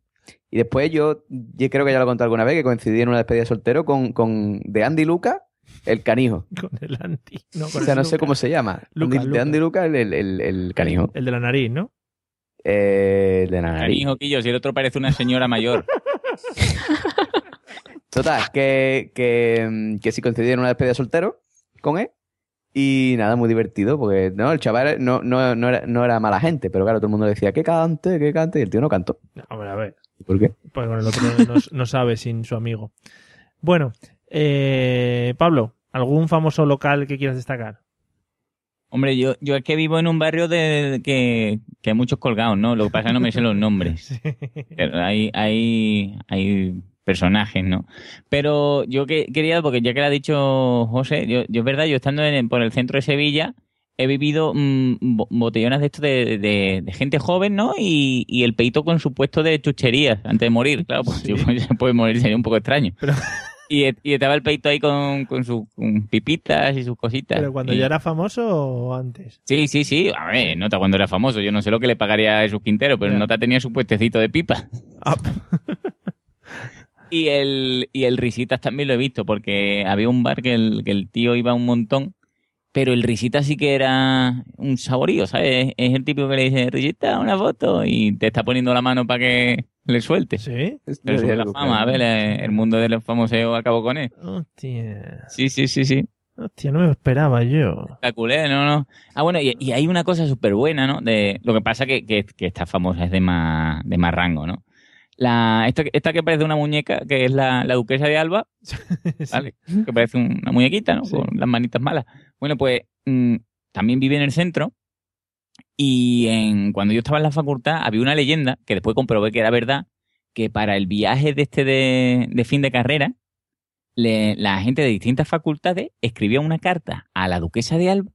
Y después yo, yo creo que ya lo conté alguna vez, que coincidí en una despedida de soltero con, con de Andy Luca, el canijo. Con el anti. No, con O sea, no sé cómo se llama. Luca, Andy- Luca. De Andy Luca, el, el, canijo. El de la nariz, ¿no? Eh, el de la nariz. Canijo, Quillo, si el otro parece una señora mayor. Total, que, que, que sí coincidí en una despedida de soltero con él. Y nada, muy divertido, porque no, el chaval no, no, no, era, no era mala gente, pero claro, todo el mundo le decía que cante, que cante, y el tío no cantó. Hombre, a ver. ¿Por qué? Pues con el otro no, no sabe sin su amigo. Bueno, eh, Pablo, ¿algún famoso local que quieras destacar? Hombre, yo, yo es que vivo en un barrio de que, que hay muchos colgados, ¿no? Lo que pasa es que no me sé los nombres. Pero hay, hay, hay personajes, ¿no? Pero yo que, quería, porque ya que lo ha dicho José, yo, yo es verdad, yo estando en- por el centro de Sevilla, he vivido mm, bo- botellonas de esto de, de- de gente joven, ¿no? Y, y el peito con su puesto de chucherías antes de morir, claro, pues si se puede morir sería un poco extraño. Y, y estaba el peito ahí con, con sus pipitas y sus cositas. ¿Pero cuando Y- ya era famoso o antes? Sí, sí, sí. A ver, Nota cuando era famoso. Yo no sé lo que le pagaría a Jesús Quintero, pero. Nota tenía su puestecito de pipa. y el, y el Risitas también lo he visto, porque había un bar que el, que el tío iba un montón, pero el Risitas sí que era un saborío, ¿sabes? Es el típico que le dice, Risita, una foto, y te está poniendo la mano para que le suelte. Sí. Sube la fama, a ver, el mundo de los famosos acabó con él. Hostia. Sí, sí, sí, sí. Hostia, no me lo esperaba yo. Espectacular, no, no. Ah, bueno, y, y hay una cosa súper buena, ¿no? De, lo que pasa que, que, que esta famosa es de más, de más rango, ¿no? La, esta, esta que parece una muñeca, que es la, la duquesa de Alba, ¿vale? Que parece una muñequita, ¿no? Con las manitas malas. Bueno, pues mm, también vive en el centro. Y en, cuando yo estaba en la facultad había una leyenda, que después comprobé que era verdad, que para el viaje de este de, de fin de carrera, le- la gente de distintas facultades escribía una carta a la duquesa de Alba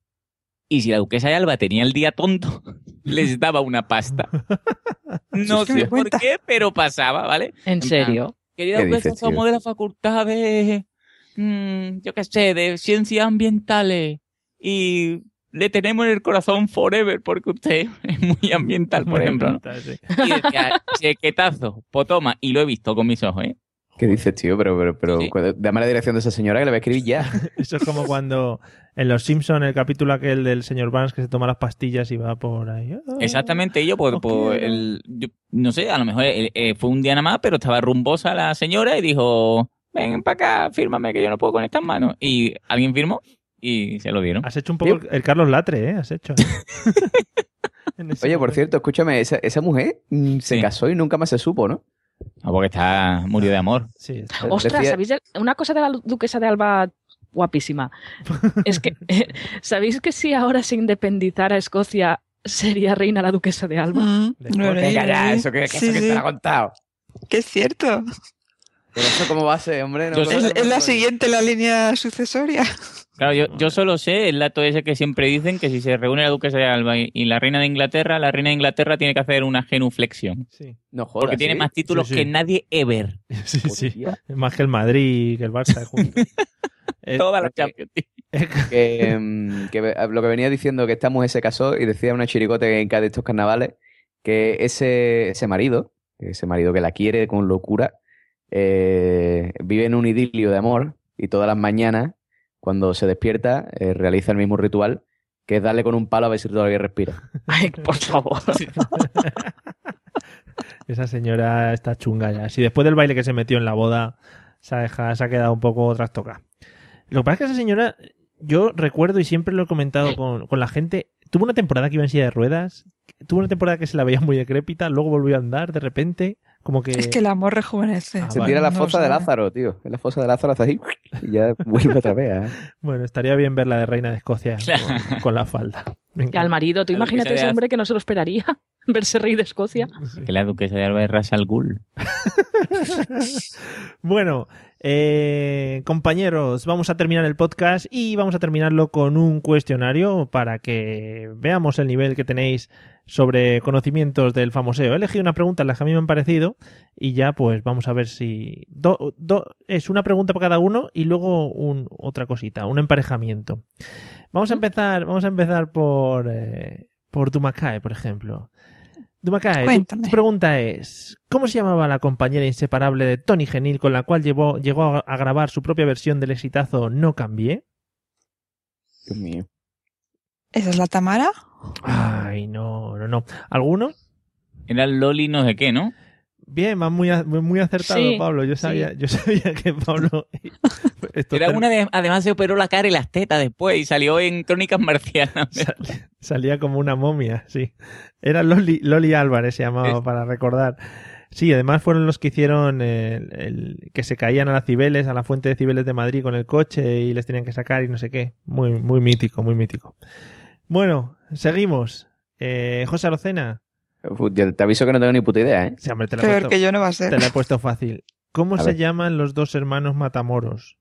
y si la duquesa de Alba tenía el día tonto, les daba una pasta. No sé por qué, pero pasaba, ¿vale? ¿En serio? Querida ¿Qué duquesa, dices, tío? somos de la facultad de, mm, yo qué sé, de ciencias ambientales y le tenemos en el corazón forever porque usted es muy ambiental, por Muy ejemplo. ¿no? ambiental, sí. Y decía, chequetazo, pues toma, y lo he visto con mis ojos, ¿eh? ¿Qué dices, tío? Pero, pero, pero cu- dame la dirección de esa señora que le voy a escribir ya. Eso es como cuando en Los Simpson el capítulo aquel del señor Barnes que se toma las pastillas y va por ahí. Ah, Exactamente, y yo, por, por el, yo no sé, a lo mejor eh, eh, fue un día nada más, pero estaba rumbosa la señora y dijo, ven para acá, fírmame que yo no puedo con estas manos. Y alguien firmó y se lo dieron. Has hecho un poco el, el Carlos Latre, ¿eh? Has hecho. Oye, por cierto, escúchame, esa, esa mujer mm, se casó y nunca más se supo, ¿no? Ah, porque está, murió de amor. Sí. Ostras, Decía- ¿sabéis una cosa de la duquesa de Alba guapísima? es que, ¿sabéis que si ahora se independizara Escocia sería reina la duquesa de Alba? Mm, leído, ya, ¿eh? eso que, Sí, eso que sí. te lo ha contado. Que es cierto. Pero eso cómo va a ser, hombre. No sé- Es, la siguiente en la línea sucesoria. Claro, yo, yo solo sé el dato ese que siempre dicen que si se reúne la duquesa de Alba y, y la reina de Inglaterra, la reina de Inglaterra tiene que hacer una genuflexión. Sí. No jodas, Porque tiene ¿sí? más títulos Sí, sí. que nadie ever. Sí, sí. Más que el Madrid y que el Barça juntos. Eh, Toda la Champions. tío. que, mm, que lo que venía diciendo que esta mujer se casó y decía una chiricote en cada de estos carnavales que ese, ese marido, ese marido que la quiere con locura, eh, vive en un idilio de amor y todas las mañanas, cuando se despierta, eh, realiza el mismo ritual, que es darle con un palo a ver si todavía respira. Ay, por favor. Esa señora está chunga ya. Si después del baile que se metió en la boda se ha, dejado- se ha quedado un poco trastocada. Lo que pasa es que esa señora, yo recuerdo y siempre lo he comentado con, con la gente, tuvo una temporada que iba en silla de ruedas, tuvo una temporada que se la veía muy decrépita, luego volvió a andar de repente, como que... Es que el amor rejuvenece. Ah, Se vale. tira a la No fosa de. Lázaro, tío. En la fosa de Lázaro hace así y ya vuelve otra vez. ¿eh? Bueno, estaría bien ver la de Reina de Escocia con, con la falda. Y al marido, tú La imagínate duquesa ese hombre que no se lo esperaría, verse rey de Escocia. Que la duquesa de Alba es al Ghul. Bueno, eh, compañeros, vamos a terminar el podcast y vamos a terminarlo con un cuestionario para que veamos el nivel que tenéis sobre conocimientos del famoseo. He elegido una pregunta, las que a mí me han parecido, y ya pues vamos a ver si... do- do- es una pregunta para cada uno y luego un- otra cosita, un emparejamiento. Vamos a empezar, vamos a empezar por, eh, por Dumakae, por ejemplo. Dumakae, tu- pregunta es, ¿cómo se llamaba la compañera inseparable de Tony Genil con la cual llevó, llegó a, a grabar su propia versión del exitazo No Cambié? Dios mío. ¿Esa es la Tamara? Ay, no, no, no. ¿Alguno? Era Loli no sé qué, ¿no? Bien, más muy, muy acertado, Sí, Pablo. Yo sabía, sí. yo sabía que Pablo. esto Era una de, además se operó la cara y las tetas después y salió en Crónicas Marcianas. Salía como una momia, sí. Era Loli, Loli Álvarez, se llamaba, Es- para recordar. Sí, además fueron los que hicieron el, el- que se caían a las Cibeles, a la fuente de Cibeles de Madrid con el coche y les tenían que sacar y no sé qué. Muy, muy mítico, muy mítico. Bueno, seguimos. Eh, José Arocena. Uf, yo te aviso que no tengo ni puta idea, ¿eh? Sí, hombre, te la he Peor puesto- que yo no va a ser. Te la he puesto fácil. ¿Cómo A se ver. llaman los dos hermanos Matamoros?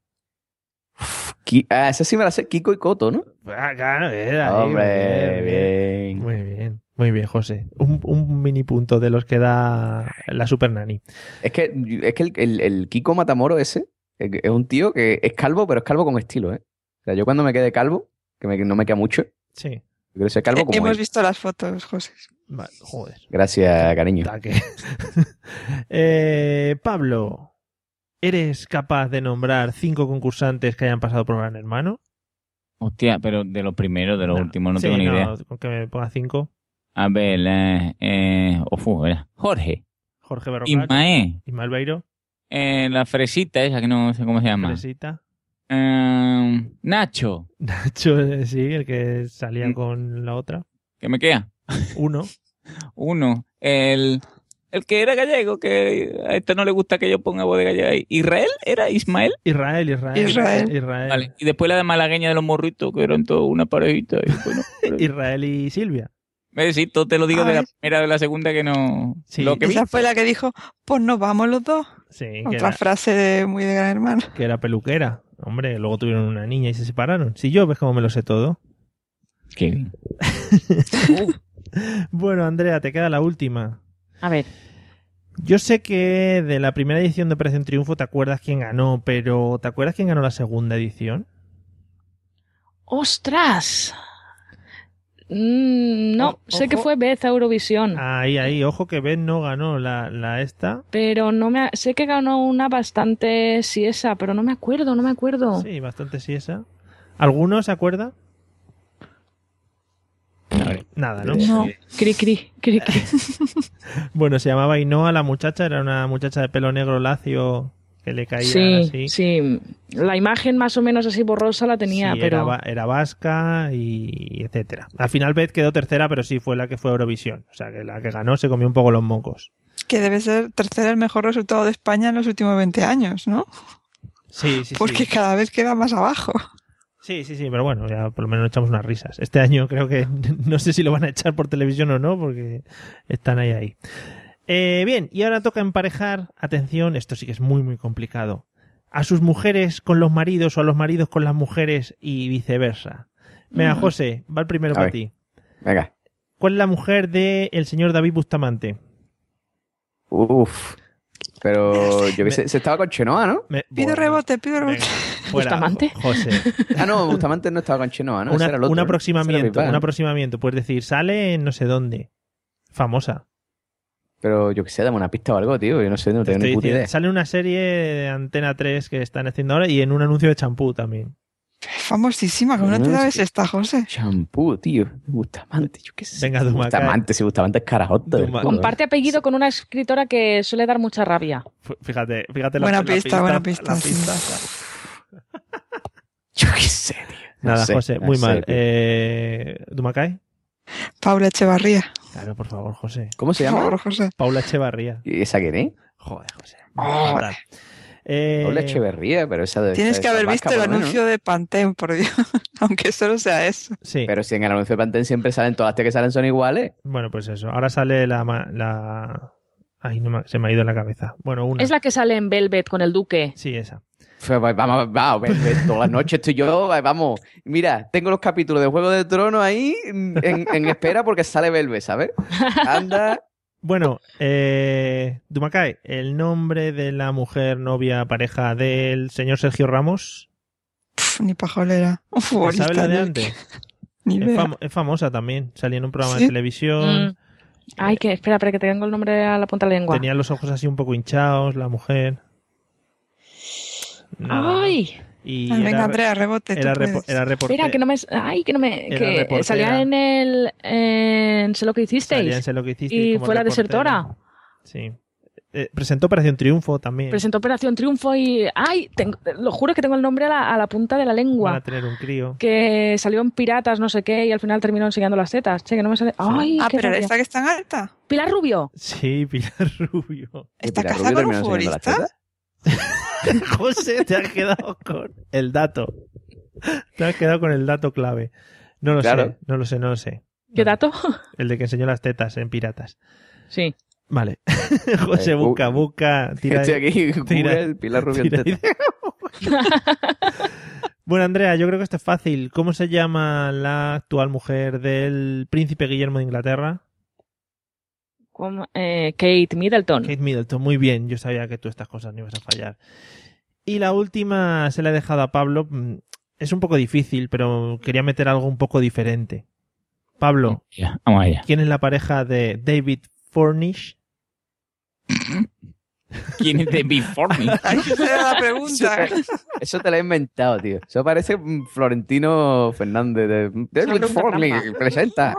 Ah, esa sí me la sé, Kiko y Coto, ¿no? Ah, claro, era ahí, Hombre, bien. Muy bien, muy bien, José. Un, un mini punto de los que da la Super Nani. Es que, es que el, el- el Kiko Matamoro ese es es un tío que es calvo, pero es calvo con estilo, ¿eh? O sea, yo cuando me quede calvo, que me- no me queda mucho, Sí. Calvo Eh, como Hemos él. visto las fotos, José. Joder. Gracias, cariño. Eh, Pablo, ¿eres capaz de nombrar cinco concursantes que hayan pasado por Gran Hermano? Hostia, pero de los primeros, de los últimos, no Sí, tengo ni no, idea. Con que me ponga cinco. A ver, eh, eh, ofu, era Jorge, Jorge Berrocal. Ismael, Ismael Beiro. eh, la fresita esa que no sé cómo se llama. Fresita. Eh, Nacho, Nacho, eh, sí, el que salía Mm. con la otra. ¿qué me queda? Uno. Uno. El, el que era gallego, que a este no le gusta que yo ponga voz de gallego ahí. ¿Israel? ¿Era Ismael? Israel, Israel. Israel. Israel. Vale. Y después la de malagueña de los morritos, que eran todos una parejita. Y bueno, pero- Israel y Silvia. Eh, sí, todo te lo digo A de la primera o de la segunda que no. Sí. Lo que vi. Esa fue la que dijo, pues nos vamos los dos. Sí, que Otra era, frase de- muy de gran hermano. que era peluquera. Hombre, luego tuvieron una niña y se separaron. Si yo ves cómo me lo sé todo. Qué bien. Bueno, Andrea, te queda la última. A ver, Yo sé que de la primera edición de Operación Triunfo te acuerdas quién ganó, pero ¿te acuerdas quién ganó la segunda edición? ¡ostras! Mm, no, O- sé que fue Beth a Eurovisión, Ahí, ahí, ojo que Ben no ganó la, la esta. pero no me sé que ganó una bastante siesa, pero no me acuerdo, no me acuerdo. Sí, bastante sí esa. ¿Alguno se acuerda? Nada, ¿no? No, cri cri, cri cri. Bueno, se llamaba Ainhoa la muchacha, era una muchacha de pelo negro lacio que le caía Sí, así. sí. La imagen más o menos así borrosa la tenía, Sí, pero era, era vasca y etcétera. Al final Beth quedó tercera, pero sí fue la que fue Eurovisión. O sea, que la que ganó se comió un poco los mocos. Que debe ser tercera el mejor resultado de España en los últimos 20 años, ¿no? Sí, sí, Porque sí. cada vez queda más abajo. Sí, sí, sí, pero bueno, ya por lo menos echamos unas risas. Este año creo que no sé si lo van a echar por televisión o no, porque están ahí ahí. Eh, bien, y ahora toca emparejar, atención, esto sí que es muy muy complicado, a sus mujeres con los maridos o a los maridos con las mujeres y viceversa. Venga, Mm. José, va el primero A para ver. ti. Venga. ¿Cuál es la mujer del el señor David Bustamante? Uf. Pero yo que se estaba con Chenoa, ¿no? Me- Pido bueno, rebote, pido rebote. venga, fuera, ¿Bustamante? José. Ah, no, Bustamante no estaba con Chenoa, ¿no? Ese Una- era el otro, un ¿no? aproximamiento, Ese era un aproximamiento. Puedes decir, sale en no sé dónde. Famosa. Pero yo que sé, dame una pista o algo, tío. Yo no sé, no Te tengo ni puta diciendo, idea. Sale en una serie de Antena 3 que están haciendo ahora y en un anuncio de champú también. Famosísima, ¿cómo no te sabes esta, José? Champú, tío. Bustamante, yo qué sé. Venga, Dumacay. Bustamante, si Bustamante es carajota. comparte apellido con una escritora que suele dar mucha rabia. F- Fíjate, fíjate la, Buena la pista, buena pista, la sí. Yo qué sé, tío. No Nada, sé, José, no muy sé, mal. Eh, ¿Dumacay? Paula Echevarría. Claro, por favor, José. ¿Cómo se Por llama? favor, José. Paula Echevarría. ¿Y esa quién es? Joder, José. Oh. Eh, Paula Echeverría, pero esa de. Tienes esa- que haber vasca, visto el por anuncio de Pantene, por Dios. Aunque solo sea eso. Sí. Pero si en el anuncio de Pantene siempre salen todas las que salen son iguales. Bueno, pues eso. Ahora sale la... ma- la... Ay, no me- se me ha ido la cabeza. Bueno, una. Es la que sale en Velvet con el duque. Sí, esa. Vamos, vamos, todas las noches estoy yo, va- vamos. Mira, tengo los capítulos de Juego de Tronos ahí en, en espera porque sale Belve, ¿sabes? Anda. Bueno, eh, Dumacay, el nombre de la mujer, novia, pareja del señor Sergio Ramos. Pf, ni pajolera. ¿Sabes la futbolista, de ni- antes? ni Es, idea. famo- es famosa también. Salía en un programa ¿Sí? de televisión. Mm. Ay, que espera, espera, que tengo el nombre a la punta de la lengua. Tenía los ojos así un poco hinchados, la mujer. Nada. Ay, Y Ay, venga, era- Andrea, rebote. Era, repo- puedes. era reportera. espera, que no me. Ay, que no me. Que salía en el. En Sé lo que hicisteis. Salía en Sé lo que hicisteis Y como fue la desertora. Sí. Eh, presentó Operación Triunfo también. Presentó Operación Triunfo y. Ay, tengo- lo juro que tengo el nombre a la, a la punta de la Van lengua. a tener un crío. Que salió en Piratas, no sé qué, y al final terminó enseñando las tetas. Che, que no me sale. Ay, Ah, pero esta que es tan alta. Pilar Rubio. Sí, Pilar Rubio. ¿Está casada con un futbolista? José, te has quedado con el dato. Te has quedado con el dato clave. No lo Claro. sé, no lo sé, no lo sé. ¿Qué dato? El de que enseñó las tetas en Piratas. Sí. Vale. José, Eh, busca, busca. Tira Estoy aquí, tira- Google, Pilar Rubio tira- teta. Bueno, Andrea, yo creo que esto es fácil. ¿Cómo se llama la actual mujer del príncipe Guillermo de Inglaterra? ¿Cómo? Eh, Kate Middleton. Kate Middleton, muy bien. Yo sabía que tú estas cosas no ibas a fallar. Y la última se la he dejado a Pablo. Mm, Es un poco difícil, pero quería meter algo un poco diferente. Pablo, Ya, vamos allá. ¿quién es la pareja de David Fornish? ¿Quién es David era la Eso pregunta. te, eso te lo he inventado, tío. Eso parece Florentino Fernández de David trampa. presenta.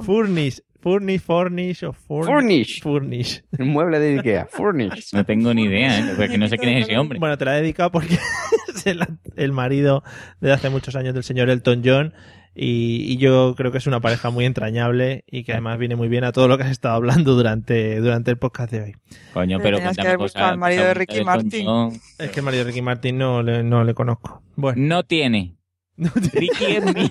Furnish, Furnish, Fornish o Furnish. Furnish. Furnish. Un mueble de Ikea. Furnish. No tengo ni idea, ¿eh? porque no sé quién es ese hombre. Bueno, te la he dedicado porque es el, el marido de hace muchos años del señor Elton John y, y yo creo que es una pareja muy entrañable y que además viene muy bien a todo lo que has estado hablando durante, durante el podcast de hoy. Coño, Pero pero tenías que cuéntame haber cosas. buscado al marido de Ricky Martin. Es que el marido de Ricky Martin no le, no le conozco. Bueno. No tiene. Ricky es mío.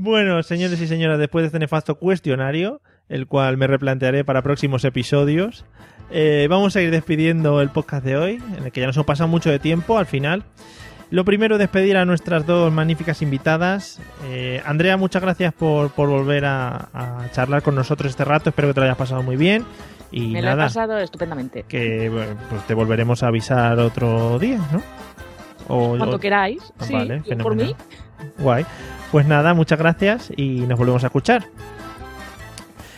Bueno, señores y señoras, después de este nefasto cuestionario, el cual me replantearé para próximos episodios, eh, vamos a ir despidiendo el podcast de hoy, en el que ya nos hemos pasado mucho de tiempo al final. Lo primero, despedir a nuestras dos magníficas invitadas. Eh, Andrea, muchas gracias por, por volver a, a charlar con nosotros este rato. Espero que te lo hayas pasado muy bien. Y Me lo he nada, pasado estupendamente. que pues te volveremos a avisar otro día, ¿no? O- Cuando o- queráis. Ah, Sí, vale, por mí. Guay. Pues nada, muchas gracias y nos volvemos a escuchar.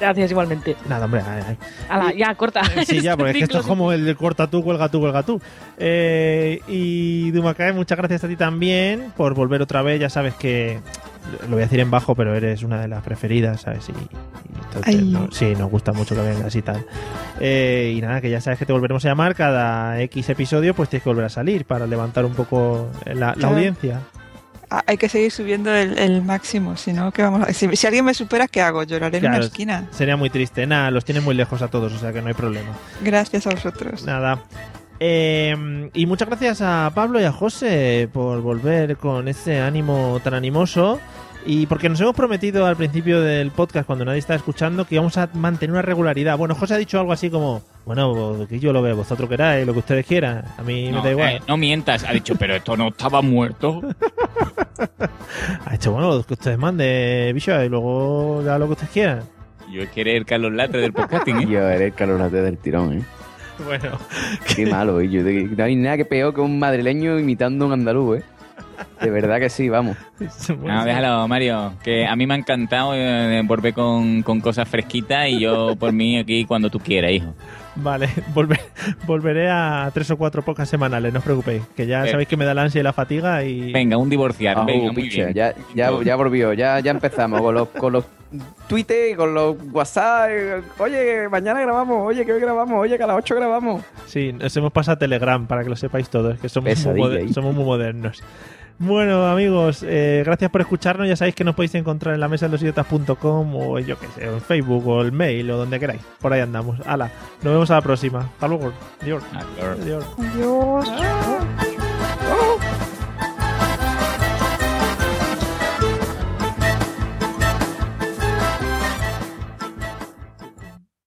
Gracias igualmente. Nada, hombre. ay, ay. Ala, ya, corta. Sí, ya, porque es que esto es como el de corta tú, cuelga tú, cuelga tú. Eh, y Dumacay, muchas gracias a ti también por volver otra vez. Ya sabes que, lo voy a decir en bajo, pero eres una de las preferidas, ¿sabes? Y, y entonces, Ay. no- sí, nos gusta mucho que vengas y tal. Eh, y nada, que ya sabes que te volveremos a llamar cada X episodio, pues tienes que volver a salir para levantar un poco la, la Claro. audiencia. Ah, Hay que seguir subiendo el, el máximo, si no, ¿qué vamos a si, si alguien me supera, ¿qué hago? Lloraré en una esquina. Sería muy triste. Nada, los tienes muy lejos a todos, o sea que no hay problema. Gracias a vosotros. Nada. Eh, y muchas gracias a Pablo y a José por volver con ese ánimo tan animoso. Y porque nos hemos prometido al principio del podcast, cuando nadie está escuchando, que íbamos a mantener una regularidad. Bueno, José ha dicho algo así como: Bueno, que yo lo veo, vosotros queráis, lo que ustedes quieran. A mí me No, da igual. eh, no mientas. Ha dicho, pero esto no estaba muerto. Ha dicho: Bueno, lo que ustedes manden, bicho, y luego ya lo que ustedes quieran. Yo es que eres el Carlos Latre del podcasting, ¿eh? Yo eres el calorate del tirón, ¿eh? Bueno, Qué malo, ¿eh? Yo no hay nada que peor que un madrileño imitando a un andaluz, ¿eh? De verdad que sí, vamos. No, déjalo, Mario. Que a mí me ha encantado eh, volver con, con cosas fresquitas y yo por mí aquí cuando tú quieras, hijo. Vale, volver- volveré a tres o cuatro pocas semanales, no os preocupéis. Que ya sabéis que me da la ansia y la fatiga y. Venga, un divorciar. Ah, venga, muy bien. ya, ya, ya volvió, ya, ya empezamos con los, con los Twitter, con los WhatsApp. Oye, mañana grabamos, oye, que hoy grabamos, oye, que a las 8 grabamos. Sí, nos hemos pasado a Telegram para que lo sepáis todos, que somos, muy, Pesadilla moder- ahí. somos muy modernos. Bueno, amigos, eh, gracias por escucharnos. Ya sabéis que nos podéis encontrar en la mesa de los idiotas.com o yo qué sé, en Facebook o el mail o donde queráis. Por ahí andamos. Hala, nos vemos a la próxima. Hasta luego. Adiós. Adiós. Adiós. Adiós.